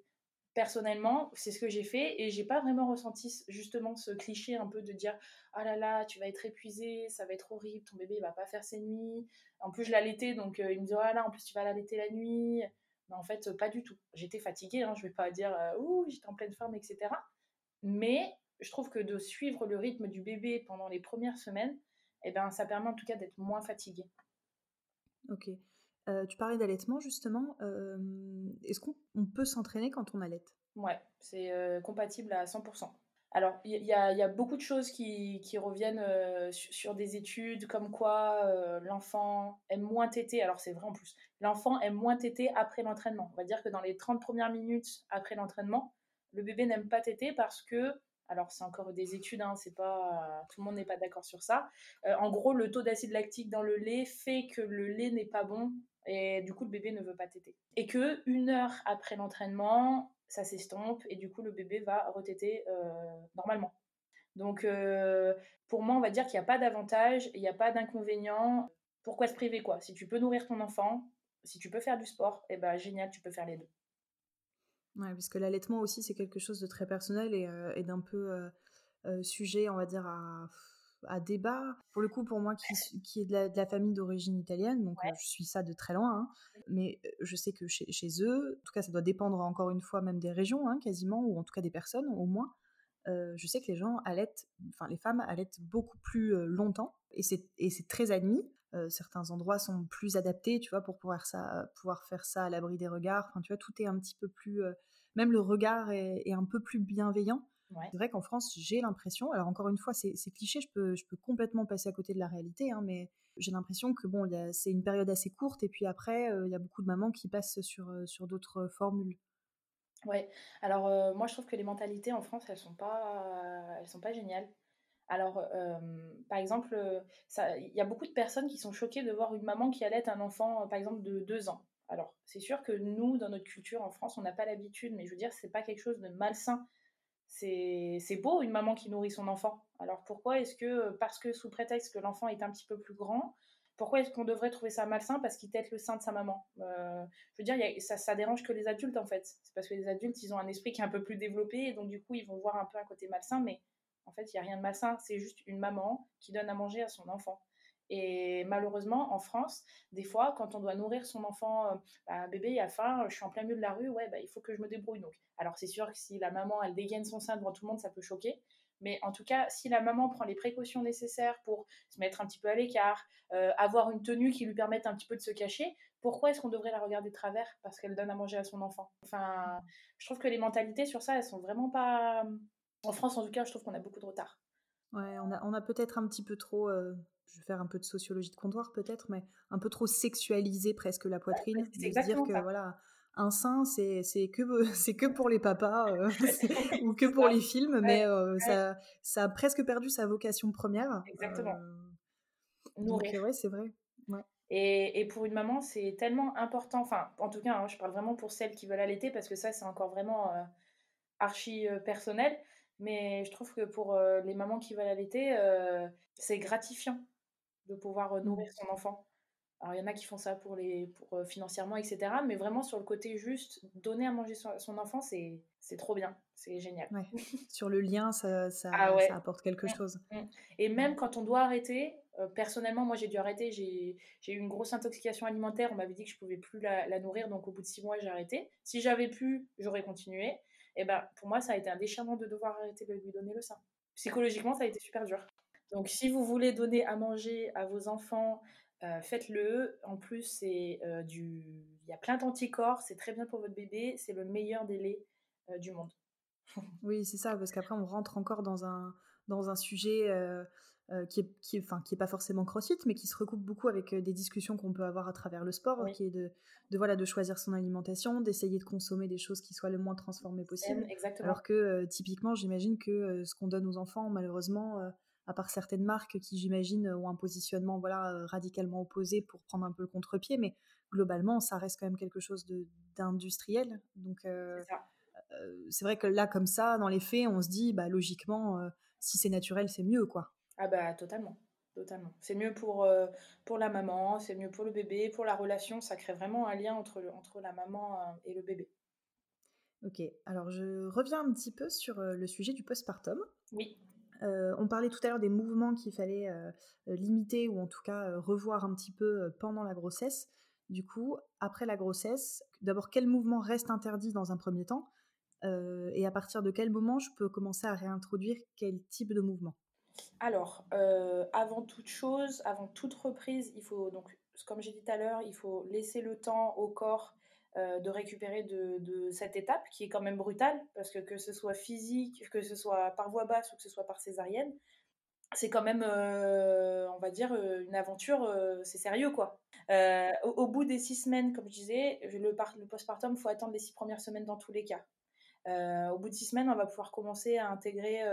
[SPEAKER 3] personnellement, c'est ce que j'ai fait et j'ai pas vraiment ressenti justement ce cliché un peu de dire ah là là, tu vas être épuisé, ça va être horrible, ton bébé il va pas faire ses nuits. En plus, je l'allaitais donc euh, il me dit ah là, en plus tu vas l'allaiter la nuit. Mais en fait, pas du tout. J'étais fatiguée, hein, je vais pas dire euh, ouh, j'étais en pleine forme, etc. Mais je trouve que de suivre le rythme du bébé pendant les premières semaines, eh ben, ça permet en tout cas d'être moins fatiguée.
[SPEAKER 2] Ok. Euh, tu parlais d'allaitement justement. Est-ce qu'on peut s'entraîner quand on allaite?
[SPEAKER 3] Ouais, c'est euh, compatible à 100%. alors, il y, a beaucoup de choses qui, reviennent euh, sur, des études, comme quoi euh, l'enfant aime moins téter. Alors, c'est vrai en plus. L'enfant aime moins téter après l'entraînement. On va dire que dans les 30 premières minutes après l'entraînement, le bébé n'aime pas téter parce que, alors c'est encore des études, hein, c'est pas, tout le monde n'est pas d'accord sur ça. Euh, en gros, le taux d'acide lactique dans le lait fait que le lait n'est pas bon et du coup le bébé ne veut pas téter. Et que une heure après l'entraînement, ça s'estompe et du coup le bébé va retéter euh, normalement. Donc euh, pour moi, on va dire qu'il n'y a pas d'avantage, il n'y a pas d'inconvénient. Pourquoi se priver quoi? Si tu peux nourrir ton enfant, si tu peux faire du sport, et eh ben génial, tu peux faire les deux.
[SPEAKER 2] Ouais, parce que l'allaitement aussi c'est quelque chose de très personnel et, euh, et d'un peu sujet, on va dire à à débat. Pour le coup, pour moi qui, qui est de la, famille d'origine italienne, donc euh, je suis ça de très loin, hein. mais euh, je sais que chez, eux, en tout cas ça doit dépendre encore une fois même des régions, hein, quasiment, ou en tout cas des personnes au moins, euh, je sais que les gens allaitent, enfin les femmes allaitent beaucoup plus longtemps, et c'est très admis. certains endroits sont plus adaptés, tu vois, pour pouvoir, ça, pouvoir faire ça à l'abri des regards. Enfin, tu vois, tout est un petit peu plus... même le regard est un peu plus bienveillant. C'est vrai qu'en France, j'ai l'impression, alors encore une fois, c'est cliché, je peux, je peux complètement passer à côté de la réalité, hein, mais j'ai l'impression que bon, c'est une période assez courte et puis après, euh, il y a beaucoup de mamans qui passent sur, euh, sur d'autres formules.
[SPEAKER 3] Ouais, alors euh, moi je trouve que les mentalités en France, elles sont pas, elles sont pas géniales. Alors, par exemple, il y a beaucoup de personnes qui sont choquées de voir une maman qui allait un enfant, par exemple, de deux ans. Alors, c'est sûr que nous, dans notre culture en France, on n'a pas l'habitude, mais je veux dire, c'est pas quelque chose de malsain c'est beau une maman qui nourrit son enfant. Alors pourquoi est-ce que, parce que sous prétexte que l'enfant est un petit peu plus grand, pourquoi est-ce qu'on devrait trouver ça malsain parce qu'il tète le sein de sa maman? Euh, Je veux dire, ça, ça dérange que les adultes en fait. C'est parce que les adultes, ils ont un esprit qui est un peu plus développé et donc du coup, ils vont voir un peu un côté malsain, mais en fait, il n'y a rien de malsain. C'est juste une maman qui donne à manger à son enfant. Et malheureusement, en France, des fois, quand on doit nourrir son enfant, euh, bah, bébé, il a faim, je suis en plein milieu de la rue, ouais, bah, il faut que je me débrouille. Donc, alors c'est sûr que si la maman, elle dégaine son sein devant tout le monde, ça peut choquer. Mais en tout cas, si la maman prend les précautions nécessaires pour se mettre un petit peu à l'écart, euh, avoir une tenue qui lui permette un petit peu de se cacher, pourquoi est-ce qu'on devrait la regarder de travers? Parce qu'elle donne à manger à son enfant Enfin, je trouve que les mentalités sur ça, elles sont vraiment pas. En France, en tout cas, je trouve qu'on a beaucoup de retard.
[SPEAKER 2] Ouais, on a, on a peut-être un petit peu trop euh, je vais faire un peu de sociologie de comptoir peut-être, mais un peu trop sexualiser presque la poitrine.
[SPEAKER 3] c'est
[SPEAKER 2] dire que voilà, un sein, c'est que, c'est que pour les papas euh, ou que pour les films, mais euh, ça, ça a presque perdu sa vocation première.
[SPEAKER 3] Exactement.
[SPEAKER 2] Euh, donc, ouais, c'est vrai.
[SPEAKER 3] Et, et, pour une maman, c'est tellement important, enfin, en tout cas, hein, je parle vraiment pour celles qui veulent allaiter, parce que ça, c'est encore vraiment archi personnel. Mais je trouve que pour les mamans qui veulent allaiter, c'est gratifiant de pouvoir nourrir son enfant. Alors, il y en a qui font ça pour les, pour, financièrement, etc. Mais vraiment, sur le côté juste, donner à manger son, son enfant, c'est trop bien. C'est génial.
[SPEAKER 2] sur le lien, ça, ça,
[SPEAKER 3] ah
[SPEAKER 2] ça apporte quelque mmh, chose. Mmh.
[SPEAKER 3] Et même quand on doit arrêter, euh, personnellement, moi, j'ai dû arrêter. J'ai eu une grosse intoxication alimentaire. On m'avait dit que je pouvais plus la, la, nourrir. Donc, au bout de six mois, j'ai arrêté. Si j'avais pu, j'aurais continué. Et ben, pour moi, ça a été un déchirement de devoir arrêter de lui donner le sein. Psychologiquement, ça a été super dur. Donc, si vous voulez donner à manger à vos enfants, euh, faites-le. En plus, c'est euh, du, il y a plein d'anticorps, c'est très bien pour votre bébé, c'est le meilleur délai euh, du monde.
[SPEAKER 2] oui, c'est ça, parce qu'après on rentre encore dans un dans un sujet qui est qui enfin qui est pas forcément crossfit, mais qui se recoupe beaucoup avec des discussions qu'on peut avoir à travers le sport, qui est de, de voilà de choisir son alimentation, d'essayer de consommer des choses qui soient le moins transformées possible.
[SPEAKER 3] Exactement.
[SPEAKER 2] Alors que typiquement, j'imagine que ce qu'on donne aux enfants, malheureusement à part certaines marques qui, j'imagine, ont un positionnement voilà, euh, radicalement opposé pour prendre un peu le contre-pied, mais globalement, ça reste quand même quelque chose d'industriel. Donc, euh, euh, c'est vrai que là, comme ça, dans les faits, on se dit, bah, logiquement, si c'est naturel, c'est mieux, quoi.
[SPEAKER 3] Ah bah, totalement. Totalement. C'est mieux pour, pour la maman, c'est mieux pour le bébé, pour la relation. Ça crée vraiment un lien entre, entre la maman et le bébé.
[SPEAKER 2] Ok, alors je reviens un petit peu sur le sujet du postpartum.
[SPEAKER 3] Oui.
[SPEAKER 2] Euh, on parlait tout à l'heure des mouvements qu'il fallait euh, limiter ou en tout cas euh, revoir un petit peu pendant la grossesse. Du coup, après la grossesse, d'abord quel mouvement reste interdit dans un premier temps et à partir de quel moment je peux commencer à réintroduire quel type de mouvement?
[SPEAKER 3] Alors, avant toute chose, avant toute reprise, il faut donc, comme j'ai dit tout à l'heure, il faut laisser le temps au corps de récupérer de, cette étape qui est quand même brutale, parce que que ce soit physique, que ce soit par voie basse ou que ce soit par césarienne, c'est quand même, on va dire, une aventure, c'est sérieux quoi. Au, bout des six semaines, comme je disais, le, le postpartum, il faut attendre les six premières semaines dans tous les cas. au bout de six semaines, on va pouvoir commencer à intégrer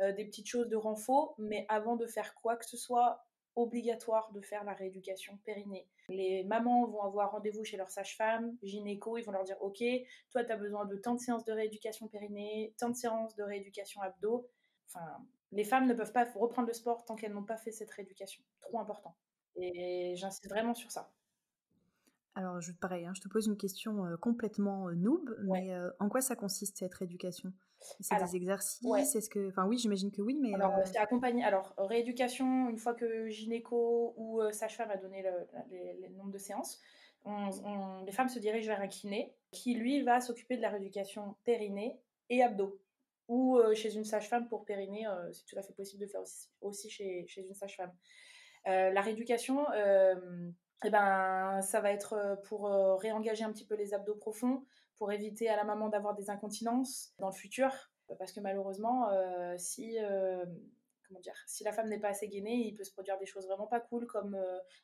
[SPEAKER 3] des petites choses de renfort, mais avant de faire quoi que ce soit, obligatoire de faire la rééducation périnée. Les mamans vont avoir rendez-vous chez leur sage-femme, gynéco, ils vont leur dire Ok, toi, tu as besoin de tant de séances de rééducation périnée, tant de séances de rééducation abdos. Enfin, les femmes ne peuvent pas reprendre le sport tant qu'elles n'ont pas fait cette rééducation. Trop important. Et j'insiste vraiment sur ça.
[SPEAKER 2] Alors, je, pareil, hein, je te pose une question euh, complètement euh, noob, mais euh, en quoi ça consiste cette rééducation? C'est des exercices? Est-ce que, enfin, oui, j'imagine que oui, mais
[SPEAKER 3] alors c'est accompagné. Alors, rééducation, une fois que gynéco ou sage-femme a donné le, nombre de séances, les femmes se dirigent vers un kiné qui lui va s'occuper de la rééducation périnée et abdos ou chez une sage-femme pour périnée, c'est tout à fait possible de faire aussi, chez, chez, une sage-femme. la rééducation, eh ben, ça va être pour réengager un petit peu les abdos profonds, pour éviter à la maman d'avoir des incontinences dans le futur, parce que malheureusement, si comment dire, si la femme n'est pas assez gainée, il peut se produire des choses vraiment pas cool, comme,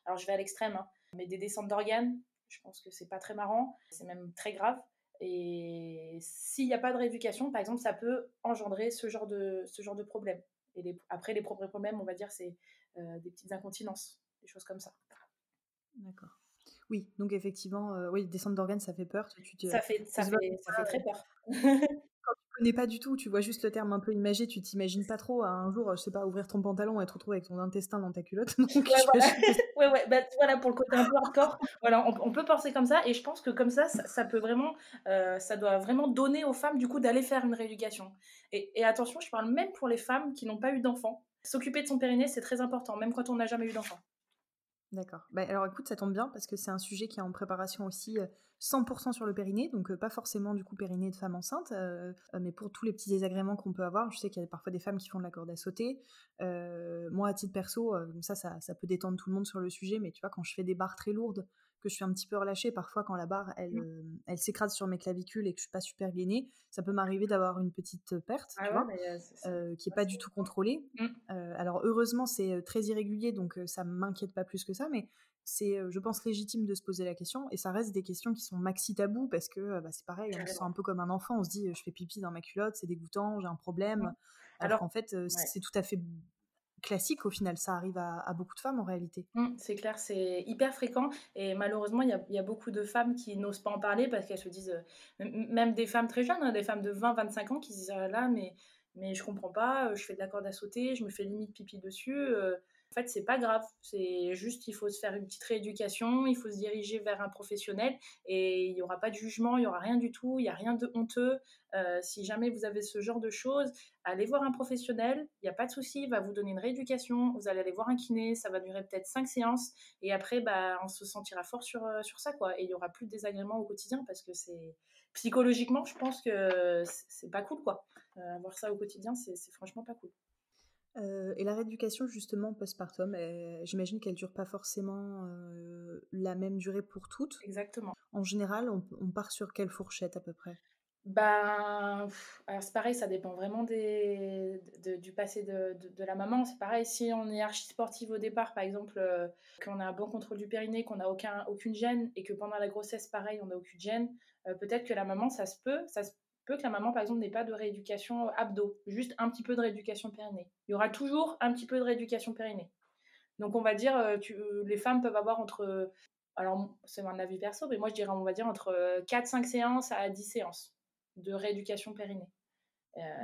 [SPEAKER 3] alors je vais à l'extrême, hein, mais des descentes d'organes. Je pense que c'est pas très marrant, c'est même très grave. Et s'il n'y a pas de rééducation, par exemple, ça peut engendrer ce genre de, ce genre de problème. Et après, les propres problèmes, on va dire, c'est euh, des petites incontinences, des choses comme ça.
[SPEAKER 2] D'accord. Oui, donc effectivement, euh, oui, descente d'organes, ça fait peur.
[SPEAKER 3] Tu, ça fait, ça, fait, ça fait très peur.
[SPEAKER 2] connais pas du tout, tu vois juste le terme un peu imagé, tu t'imagines pas trop à un jour, je sais pas, ouvrir ton pantalon et te retrouver avec ton intestin dans ta culotte. Donc,
[SPEAKER 3] ouais, ouais, bah, voilà, pour le côté un peu hardcore, voilà, on, peut penser comme ça, et je pense que comme ça, ça, peut vraiment, euh, ça doit vraiment donner aux femmes du coup d'aller faire une rééducation. Et, et attention, je parle même pour les femmes qui n'ont pas eu d'enfants. S'occuper de son périnée, c'est très important, même quand on n'a jamais eu d'enfant.
[SPEAKER 2] D'accord. Bah, alors écoute, ça tombe bien parce que c'est un sujet qui est en préparation aussi 100% sur le périnée, donc pas forcément du coup périnée de femme enceinte, mais pour tous les petits désagréments qu'on peut avoir. Je sais qu'il y a parfois des femmes qui font de la corde à sauter. moi, à titre perso, ça, ça, peut détendre tout le monde sur le sujet, mais tu vois, quand je fais des barres très lourdes, que je suis un petit peu relâchée. Parfois, quand la barre, elle, mmh. euh, elle s'écrase sur mes clavicules et que je suis pas super gainée, ça peut m'arriver d'avoir une petite perte, ah tu vois, euh, euh, qui est pas du tout contrôlée. Mmh. alors, heureusement, c'est très irrégulier, donc ça m'inquiète pas plus que ça, mais c'est, je pense, légitime de se poser la question. Et ça reste des questions qui sont maxi tabou parce que bah, c'est pareil, on se sent un peu comme un enfant. On se dit, je fais pipi dans ma culotte, c'est dégoûtant, j'ai un problème. Mmh. Alors, qu'en fait, c'est tout à fait classique au final. Ça arrive à, beaucoup de femmes en réalité.
[SPEAKER 3] Mmh, c'est clair, c'est hyper fréquent et malheureusement, il y a, beaucoup de femmes qui n'osent pas en parler parce qu'elles se disent, euh, même des femmes très jeunes, hein, des femmes de 20-25 ans qui se disent ah là, mais, mais je comprends pas, euh, je fais de la corde à sauter, je me fais limite pipi dessus. Euh, fait, c'est pas grave. C'est juste, il faut se faire une petite rééducation, il faut se diriger vers un professionnel et il n'y aura pas de jugement, il n'y aura rien du tout, il n'y a rien de honteux. Euh, si jamais vous avez ce genre de choses, allez voir un professionnel, il n'y a pas de souci, il va vous donner une rééducation, vous allez aller voir un kiné, ça va durer peut-être cinq séances et après, bah, on se sentira fort sur, euh, sur ça, quoi. Et il n'y aura plus de désagréments au quotidien parce que c'est psychologiquement, je pense que c'est pas cool, quoi. Euh, avoir ça au quotidien, c'est franchement pas cool.
[SPEAKER 2] Euh, et la rééducation justement postpartum, j'imagine qu'elle dure pas forcément euh, la même durée pour toutes.
[SPEAKER 3] Exactement.
[SPEAKER 2] En général, on, part sur quelle fourchette à peu près?
[SPEAKER 3] Ben, alors c'est pareil, ça dépend vraiment des, du passé de, de, la maman. C'est pareil, si on est archi sportive au départ, par exemple, euh, qu'on a un bon contrôle du périnée, qu'on n'a aucun, aucune gêne, et que pendant la grossesse, pareil, on n'a aucune gêne, peut-être que la maman, ça se peut, ça se peut que la maman, par exemple, n'ait pas de rééducation abdos, juste un petit peu de rééducation périnée. Il y aura toujours un petit peu de rééducation périnée. Donc, on va dire, euh, euh, les femmes peuvent avoir entre, alors c'est mon avis perso, mais moi je dirais, on va dire, entre 4-5 euh, séances à 10 séances de rééducation périnée.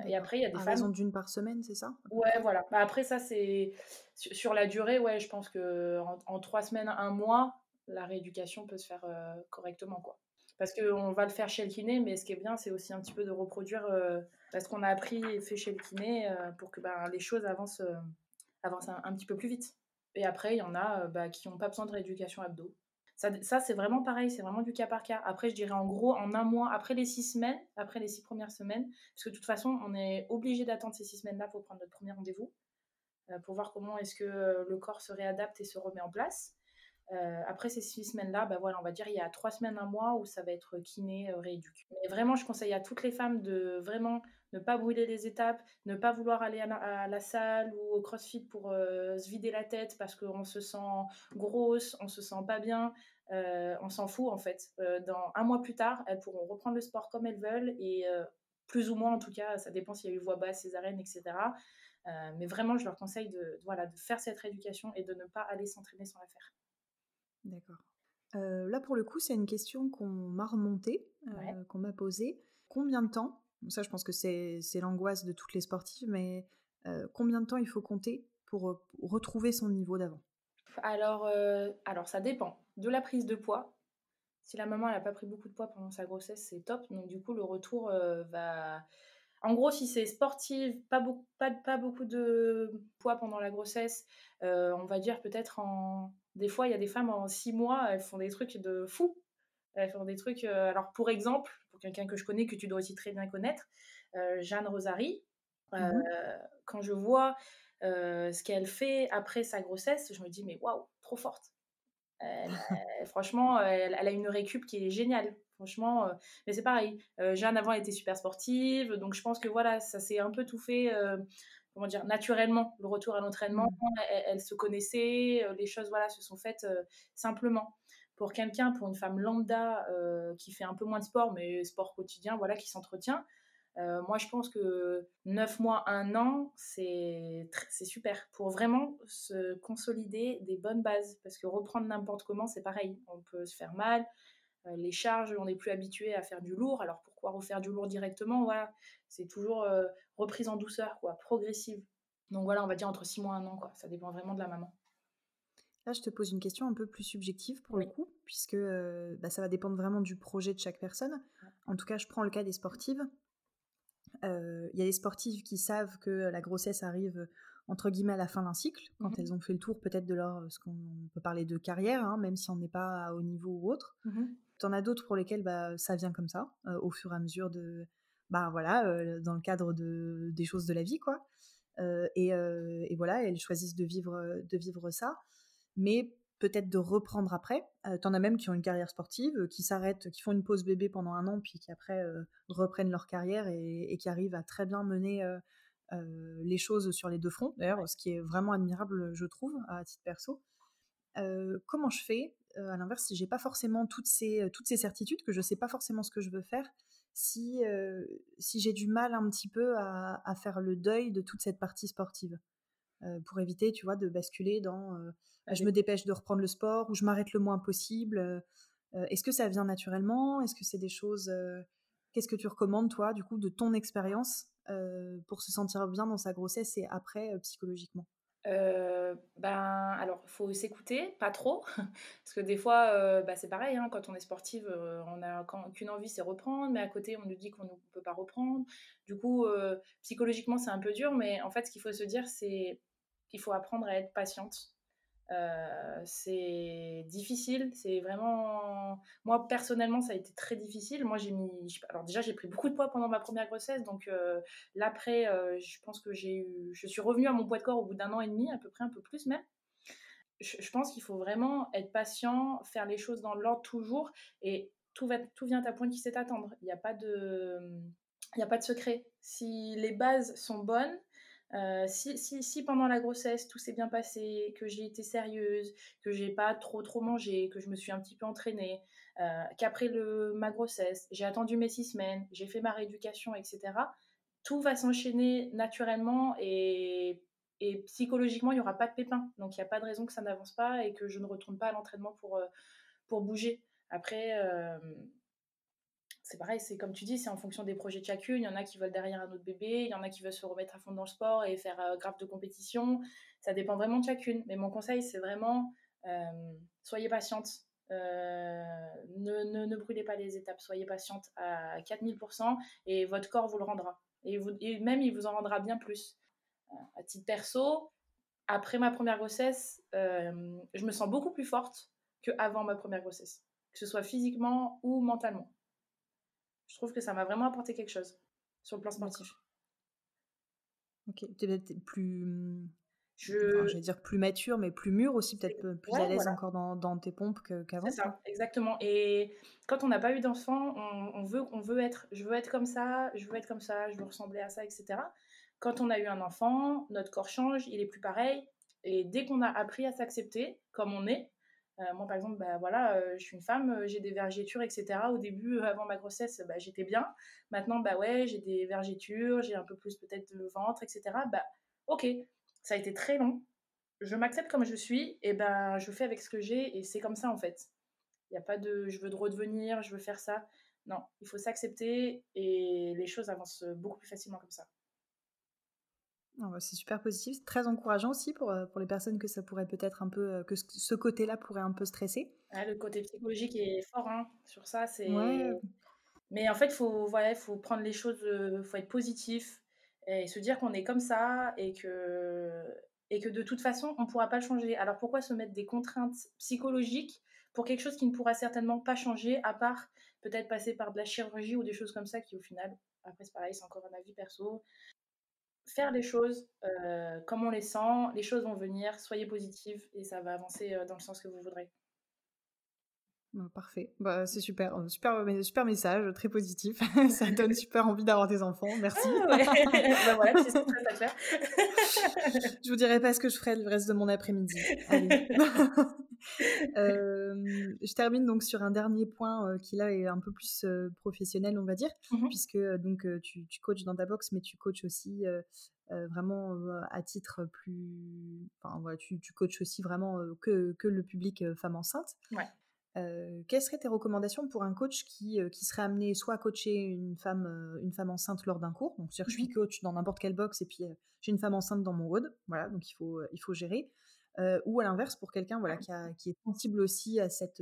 [SPEAKER 3] et après, il y a des
[SPEAKER 2] à
[SPEAKER 3] femmes.
[SPEAKER 2] raison d'une par semaine, c'est ça?
[SPEAKER 3] Ouais, voilà. Bah, après, ça, c'est. Sur la durée, ouais, je pense que en, 3 semaines, un mois, la rééducation peut se faire correctement, quoi parce qu'on va le faire chez le kiné, mais ce qui est bien, c'est aussi un petit peu de reproduire euh, ce qu'on a appris et fait chez le kiné euh, pour que ben, les choses avancent, euh, avancent un, petit peu plus vite. Et après, il y en a bah, qui n'ont pas besoin de rééducation abdos. Ça, ça c'est vraiment pareil, c'est vraiment du cas par cas. Après, je dirais en gros, en un mois, après les six semaines, après les six premières semaines, parce que de toute façon, on est obligé d'attendre ces six semaines-là pour prendre notre premier rendez-vous, pour voir comment est-ce que le corps se réadapte et se remet en place. Après ces six semaines-là, bah voilà, on va dire il y a trois semaines, un mois où ça va être kiné, rééduque. Mais vraiment, je conseille à toutes les femmes de vraiment ne pas brûler les étapes, ne pas vouloir aller à la, salle ou au crossfit pour se vider la tête parce qu'on se sent grosse, on se sent pas bien. on s'en fout en fait. dans un mois plus tard, elles pourront reprendre le sport comme elles veulent et plus ou moins en tout cas, ça dépend s'il y a eu voix basse, césarienne, etc. mais vraiment, je leur conseille de, voilà, de faire cette rééducation et de ne pas aller s'entraîner sans la faire.
[SPEAKER 2] D'accord. là, pour le coup, c'est une question qu'on m'a remontée, qu'on m'a posée. Combien de temps Ça, je pense que c'est l'angoisse de toutes les sportives, mais combien de temps il faut compter pour, retrouver son niveau d'avant?
[SPEAKER 3] Alors, alors, ça dépend de la prise de poids. Si la maman n'a pas pris beaucoup de poids pendant sa grossesse, c'est top. Donc, du coup, le retour va. En gros, si c'est sportive, pas beaucoup, pas, pas beaucoup de poids pendant la grossesse, on va dire peut-être en des fois, il y a des femmes en six mois, elles font des trucs de fou. Elles font des trucs. Euh, alors, pour exemple, pour quelqu'un que je connais, que tu dois aussi très bien connaître, euh, Jeanne Rosary, euh, mmh quand je vois ce qu'elle fait après sa grossesse, je me dis, mais waouh, trop forte. franchement, elle, a une récup qui est géniale. Franchement, mais c'est pareil. Jeanne avant elle était super sportive, donc je pense que voilà, ça s'est un peu tout fait comment dire, naturellement, le retour à l'entraînement. Mmh. Elle, se connaissait, euh, les choses voilà, se sont faites euh, simplement. Pour quelqu'un, pour une femme lambda euh, qui fait un peu moins de sport, mais sport quotidien, voilà, qui s'entretient, moi, je pense que 9 mois, 1 an, c'est super pour vraiment se consolider des bonnes bases. Parce que reprendre n'importe comment, c'est pareil. On peut se faire mal. Les charges, on n'est plus habitué à faire du lourd. Alors pourquoi refaire du lourd directement? Voilà, c'est toujours reprise en douceur, quoi, progressive. Donc voilà, on va dire entre 6 mois et un an, quoi. Ça dépend vraiment de la maman.
[SPEAKER 2] Là, je te pose une question un peu plus subjective pour le coup, puisque euh, bah, ça va dépendre vraiment du projet de chaque personne. En tout cas, je prends le cas des sportives. Euh, il y a des sportives qui savent que la grossesse arrive entre guillemets à la fin d'un cycle, quand mmh elles ont fait le tour peut-être de leur, ce qu'on peut parler de carrière, hein, même si on n'est pas à haut niveau ou autre. Mmh T'en as d'autres pour lesquelles bah, ça vient comme ça, euh, au fur et à mesure de, bah voilà, dans le cadre de, des choses de la vie, quoi. Et, et, voilà, elles choisissent de vivre, de vivre ça, mais peut-être de reprendre après. T'en as même qui ont une carrière sportive, qui s'arrêtent, qui font une pause bébé pendant un an, puis qui après reprennent leur carrière et, qui arrivent à très bien mener les choses sur les deux fronts. D'ailleurs, ce qui est vraiment admirable, je trouve, à titre perso. comment je fais à l'inverse si j'ai pas forcément toutes ces, toutes ces certitudes, que je sais pas forcément ce que je veux faire, si, si j'ai du mal un petit peu à, faire le deuil de toute cette partie sportive. pour éviter, tu vois, de basculer dans bah, je me dépêche de reprendre le sport ou je m'arrête le moins possible. Est-ce que ça vient naturellement? Est-ce que c'est des choses. Qu'est-ce que tu recommandes, toi, du coup, de ton expérience pour se sentir bien dans sa grossesse et après psychologiquement?
[SPEAKER 3] Euh, ben, alors, faut s'écouter, pas trop, parce que des fois, euh, bah, c'est pareil, hein, quand on est sportive, euh, on a qu'une envie, c'est reprendre, mais à côté, on nous dit qu'on ne peut pas reprendre. Du coup, psychologiquement, c'est un peu dur, mais en fait, ce qu'il faut se dire, c'est qu'il faut apprendre à être patiente. Euh, c'est difficile, c'est vraiment. Moi, personnellement, ça a été très difficile. Moi, j'ai mis. Alors, déjà, j'ai pris beaucoup de poids pendant ma première grossesse. Donc, euh, l'après, euh, je pense que j'ai eu. Je suis revenue à mon poids de corps au bout d'un an et demi, à peu près, un peu plus même. Je, pense qu'il faut vraiment être patient, faire les choses dans l'ordre toujours. Et tout, va, tout vient à point qui sait attendre. Il n'y a pas de. Il n'y a pas de secret. Si les bases sont bonnes, euh, si, pendant la grossesse tout s'est bien passé, que j'ai été sérieuse, que j'ai pas trop trop mangé, que je me suis un petit peu entraînée, euh, qu'après ma grossesse, j'ai attendu mes six semaines, j'ai fait ma rééducation, etc., tout va s'enchaîner naturellement et, psychologiquement, il n'y aura pas de pépin. Donc, il n'y a pas de raison que ça n'avance pas et que je ne retourne pas à l'entraînement pour, euh, pour bouger. Après, c'est pareil, c'est comme tu dis, c'est en fonction des projets de chacune. Il y en a qui veulent derrière un autre bébé, il y en a qui veulent se remettre à fond dans le sport et faire euh, grave de compétition. Ça dépend vraiment de chacune. Mais mon conseil, c'est vraiment euh, soyez patiente. Euh, ne, brûlez pas les étapes, soyez patiente à 4000% et votre corps vous le rendra. Et, et même, il vous en rendra bien plus. à titre perso, après ma première grossesse, je me sens beaucoup plus forte qu'avant ma première grossesse, que ce soit physiquement ou mentalement je trouve que ça m'a vraiment apporté quelque chose sur le plan sportif.
[SPEAKER 2] Ok, es plus. je... vais dire plus mature, mais plus mûre aussi, peut-être plus à l'aise encore dans, dans, tes pompes qu'avant.
[SPEAKER 3] C'est ça, exactement. Et quand on n'a pas eu d'enfant, on, on, veut, on veut être, je veux être comme ça, je veux être comme ça, je veux ressembler à ça, etc. Quand on a eu un enfant, notre corps change, il est plus pareil. Et dès qu'on a appris à s'accepter comme on est, moi par exemple, bah, voilà, euh, je suis une femme, euh, j'ai des vergetures, etc. Au début, avant ma grossesse, bah, j'étais bien. Maintenant, bah ouais, j'ai des vergetures, j'ai un peu plus peut-être le ventre, etc. Bah ok, ça a été très long. Je m'accepte comme je suis et ben je fais avec ce que j'ai et c'est comme ça en fait. Il n'y a pas de je veux de redevenir, je veux faire ça. Non, il faut s'accepter et les choses avancent beaucoup plus facilement comme ça.
[SPEAKER 2] Bah, c'est super positif, très encourageant aussi pour, pour les personnes que ça pourrait peut-être un peu, que ce côté-là pourrait un peu stresser.
[SPEAKER 3] le côté psychologique est fort hein, sur ça. C'est... Mais en fait, il faut, voilà, faut prendre les choses, il faut être positif, et se dire qu'on est comme ça et que, et que de toute façon, on ne pourra pas le changer. Alors pourquoi se mettre des contraintes psychologiques pour quelque chose qui ne pourra certainement pas changer, à part peut-être passer par de la chirurgie ou des choses comme ça qui, au final, après c'est pareil, c'est encore un avis perso. Faire les choses euh, comme on les sent, les choses vont venir, soyez positive et ça va avancer euh, dans le sens que vous voudrez.
[SPEAKER 2] Bah, parfait, bah, c'est super, super, super message, très positif. ça donne super envie d'avoir des enfants. Merci. Ah
[SPEAKER 3] bah voilà, c'est clair.
[SPEAKER 2] je vous dirai pas ce que je ferai le reste de mon après-midi. euh, je termine donc sur un dernier point euh, qui là est un peu plus euh, professionnel, on va dire, mmh puisque donc tu, tu, coaches dans ta box, mais tu coaches aussi vraiment à titre plus, enfin voilà, tu, tu coaches aussi vraiment que, que le public femme enceinte.
[SPEAKER 3] Ouais.
[SPEAKER 2] Euh, quelles seraient tes recommandations pour un coach qui, euh, qui serait amené soit à coacher une femme, euh, une femme enceinte lors d'un cours? Donc, c'est-à-dire je suis mmh coach dans n'importe quelle box et puis j'ai une femme enceinte dans mon WOD, voilà, donc il faut, il faut gérer. ou à l'inverse, pour quelqu'un voilà, qui, qui, est sensible aussi à cette,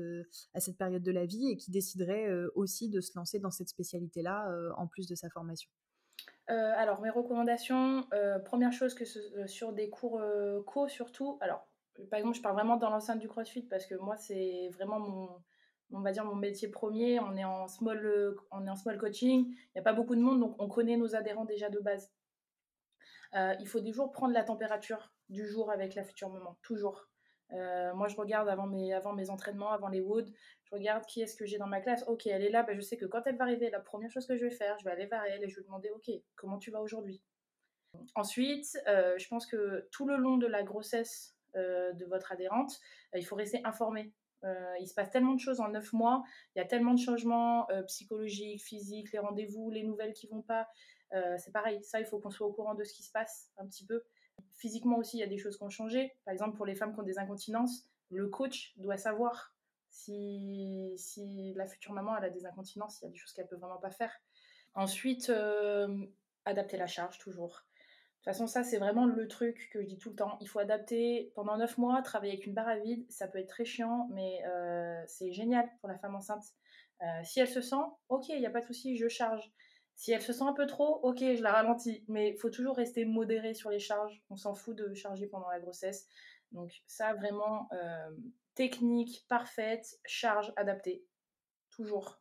[SPEAKER 2] à cette période de la vie et qui déciderait aussi de se lancer dans cette spécialité-là en plus de sa formation.
[SPEAKER 3] alors, mes recommandations, première chose que sur des cours co surtout, alors par exemple, je parle vraiment dans l'enceinte du CrossFit parce que moi, c'est vraiment mon, on va dire mon métier premier. On est en small, on est en small coaching. Il n'y a pas beaucoup de monde, donc on connaît nos adhérents déjà de base. Euh, il faut toujours prendre la température du jour avec la future maman, toujours. Euh, moi, je regarde avant mes, avant mes entraînements, avant les woods, je regarde qui est-ce que j'ai dans ma classe. Ok, elle est là, ben, je sais que quand elle va arriver, la première chose que je vais faire, je vais aller vers elle et je vais lui demander, ok, comment tu vas aujourd'hui? Ensuite, euh, je pense que tout le long de la grossesse, de votre adhérente, euh, il faut rester informé. Euh, il se passe tellement de choses en neuf mois, il y a tellement de changements psychologiques, physiques, les rendez-vous, les nouvelles qui vont pas. c'est pareil, ça, il faut qu'on soit au courant de ce qui se passe un petit peu. Physiquement aussi, il y a des choses qui ont changé. Par exemple, pour les femmes qui ont des incontinences, le coach doit savoir si, si la future maman a des incontinences, il y a des choses qu'elle peut vraiment pas faire. Ensuite, adapter la charge toujours. De toute façon, ça, c'est vraiment le truc que je dis tout le temps. Il faut adapter pendant 9 mois, travailler avec une barre à vide. Ça peut être très chiant, mais euh, c'est génial pour la femme enceinte. Euh, si elle se sent, ok, il n'y a pas de souci, je charge. Si elle se sent un peu trop, ok, je la ralentis. Mais il faut toujours rester modéré sur les charges. On s'en fout de charger pendant la grossesse. Donc ça, vraiment, euh, technique parfaite, charge adaptée. Toujours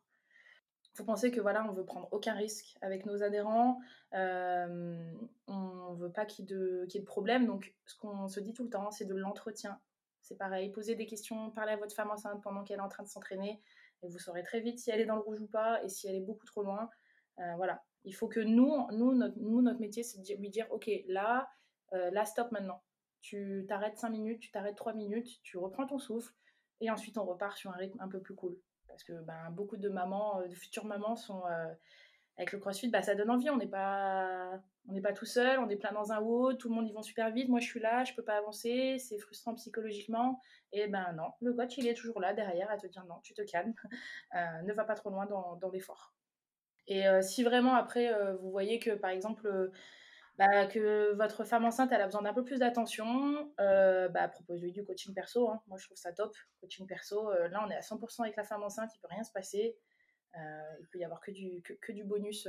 [SPEAKER 3] faut penser que voilà, on veut prendre aucun risque avec nos adhérents, euh, on veut pas qu'il y, ait de problème. Donc, ce qu'on se dit tout le temps, c'est de l'entretien. C'est pareil, poser des questions, parler à votre femme enceinte pendant qu'elle est en train de s'entraîner, et vous saurez très vite si elle est dans le rouge ou pas, et si elle est beaucoup trop loin. Euh, voilà, il faut que nous, nous, notre, nous, notre métier, c'est de lui dire, ok, là, euh, là, stop maintenant. Tu t'arrêtes 5 minutes, tu t'arrêtes 3 minutes, tu reprends ton souffle, et ensuite on repart sur un rythme un peu plus cool parce que ben, beaucoup de mamans, euh, de futures mamans sont euh, avec le CrossFit, bah, ça donne envie. On n'est pas, on n'est pas tout seul, on est plein dans un haut, tout le monde y va super vite. Moi, je suis là, je peux pas avancer, c'est frustrant psychologiquement. Et ben non, le coach, il est toujours là derrière à te dire non, tu te calmes, euh, ne va pas trop loin dans, dans l'effort. Et si vraiment après vous voyez que par exemple bah, que votre femme enceinte a besoin d'un peu plus d'attention, euh, bah, proposez-lui du coaching perso. Hein. Moi je trouve ça top. Coaching perso, euh, là on est à 100% avec la femme enceinte, il peut rien se passer. Euh, il peut y avoir que du, que, du bonus.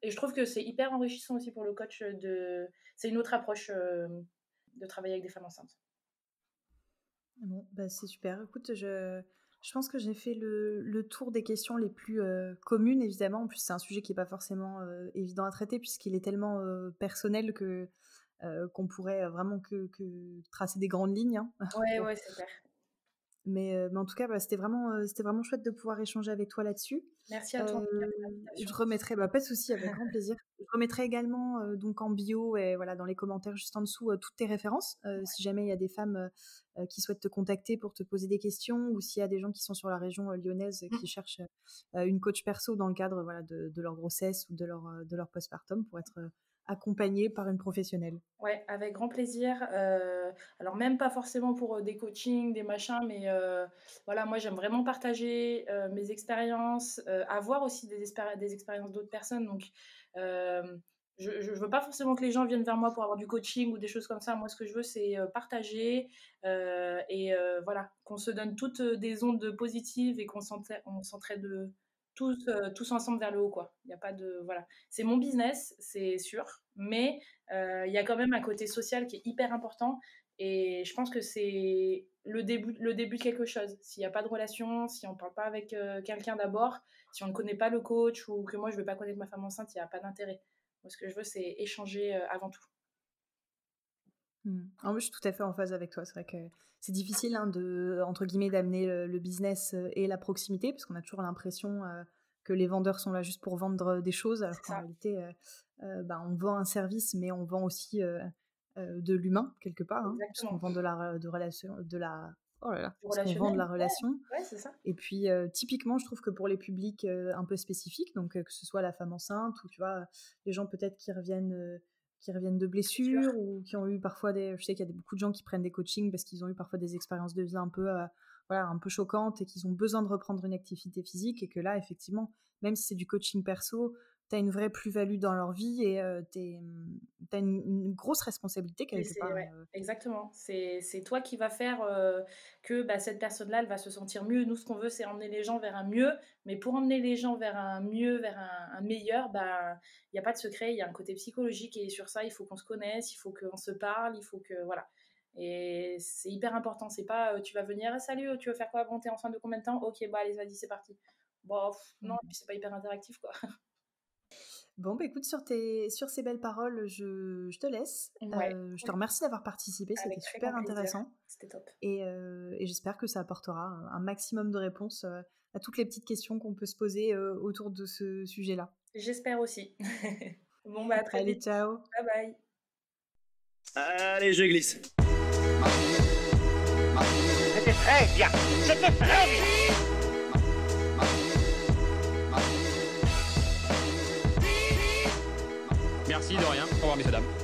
[SPEAKER 3] Et je trouve que c'est hyper enrichissant aussi pour le coach. de C'est une autre approche de travailler avec des femmes enceintes.
[SPEAKER 2] Bon, bah, c'est super. Écoute, je, je pense que j'ai fait le, tour des questions les plus euh, communes, évidemment. En plus, c'est un sujet qui n'est pas forcément euh, évident à traiter puisqu'il est tellement euh, personnel que qu'on pourrait vraiment que, tracer des grandes lignes. Hein.
[SPEAKER 3] Ouais, ouais, c'est clair.
[SPEAKER 2] Mais, mais, en tout cas, bah, c'était vraiment, c'était vraiment chouette de pouvoir échanger avec toi là-dessus.
[SPEAKER 3] Merci à toi.
[SPEAKER 2] je remettrai, bah, pas de souci, avec grand plaisir. Je remettrai également donc en bio et voilà dans les commentaires juste en dessous toutes tes références. Si jamais il y a des femmes qui souhaitent te contacter pour te poser des questions ou s'il y a des gens qui sont sur la région lyonnaise qui mmh. cherchent une coach perso dans le cadre voilà de, de leur grossesse ou de leur de leur postpartum pour être accompagné par une professionnelle.
[SPEAKER 3] Ouais, avec grand plaisir. Euh, alors même pas forcément pour euh, des coachings, des machins, mais euh, voilà, moi j'aime vraiment partager mes expériences, avoir aussi des, des expériences d'autres personnes. Donc je ne veux pas forcément que les gens viennent vers moi pour avoir du coaching ou des choses comme ça. Moi, ce que je veux, c'est partager et voilà, qu'on se donne toutes des ondes positives et qu'on s'entraide tous, euh, tous ensemble vers le haut, quoi. Il y a pas de. Voilà. C'est mon business, c'est sûr, mais euh, il y a quand même un côté social qui est hyper important. Et je pense que c'est le début, le début de quelque chose. S'il n'y a pas de relation, si on ne parle pas avec euh, quelqu'un d'abord, si on ne connaît pas le coach ou que moi je ne veux pas connaître ma femme enceinte, il n'y a pas d'intérêt. Moi, ce que je veux, c'est échanger avant tout.
[SPEAKER 2] Mmh. En je suis tout à fait en phase avec toi. C'est vrai que c'est difficile hein, de, entre guillemets, d'amener le, business et la proximité, parce qu'on a toujours l'impression que les vendeurs sont là juste pour vendre des choses, alors qu'en réalité, bah, on vend un service, mais on vend aussi de l'humain quelque part, hein, puisqu'on vend de la, de relation, de la Oh là là, on vend de la relation.
[SPEAKER 3] Ouais, ça.
[SPEAKER 2] Et puis, typiquement, je trouve que pour les publics un peu spécifiques, donc que ce soit la femme enceinte ou tu vois, les gens peut-être qui reviennent qui reviennent de blessures ou qui ont eu parfois des. Je sais qu'il y a beaucoup de gens qui prennent des coachings parce qu'ils ont eu parfois des expériences de vie un peu, euh, voilà, un peu choquantes et qu'ils ont besoin de reprendre une activité physique et que là, effectivement, même si c'est du coaching perso, tu as une vraie plus-value dans leur vie et euh, tu as une, grosse responsabilité quelque part.
[SPEAKER 3] Exactement. C'est toi qui vas faire euh, que bah, cette personne-là, elle va se sentir mieux. Nous, ce qu'on veut, c'est emmener les gens vers un mieux. Mais pour emmener les gens vers un mieux, vers un, meilleur, bah, il n'y a pas de secret. Il y a un côté psychologique et sur ça, il faut qu'on se connaisse, il faut qu'on se parle, il faut que. Voilà. Et c'est hyper important. C'est pas tu vas venir, salut, tu veux faire quoi? Bon, t'es en fin de combien de temps? Ok, bah allez, vas-y, c'est parti. Bon, non, mmh. c'est pas hyper interactif, quoi.
[SPEAKER 2] Bon, bah écoute, sur, tes, sur ces belles paroles, je, je te laisse. Euh, je te remercie d'avoir participé, c'était super intéressant.
[SPEAKER 3] C'était top.
[SPEAKER 2] Et, euh, et j'espère que ça apportera un maximum de réponses euh, à toutes les petites questions qu'on peut se poser autour de ce sujet-là.
[SPEAKER 3] J'espère aussi. bon, bah à très
[SPEAKER 2] Allez, ciao.
[SPEAKER 3] Bye bye.
[SPEAKER 4] Allez, je glisse.
[SPEAKER 5] C'était très bien. C'était très bien.
[SPEAKER 4] Merci de rien. Au revoir, messieurs, dames.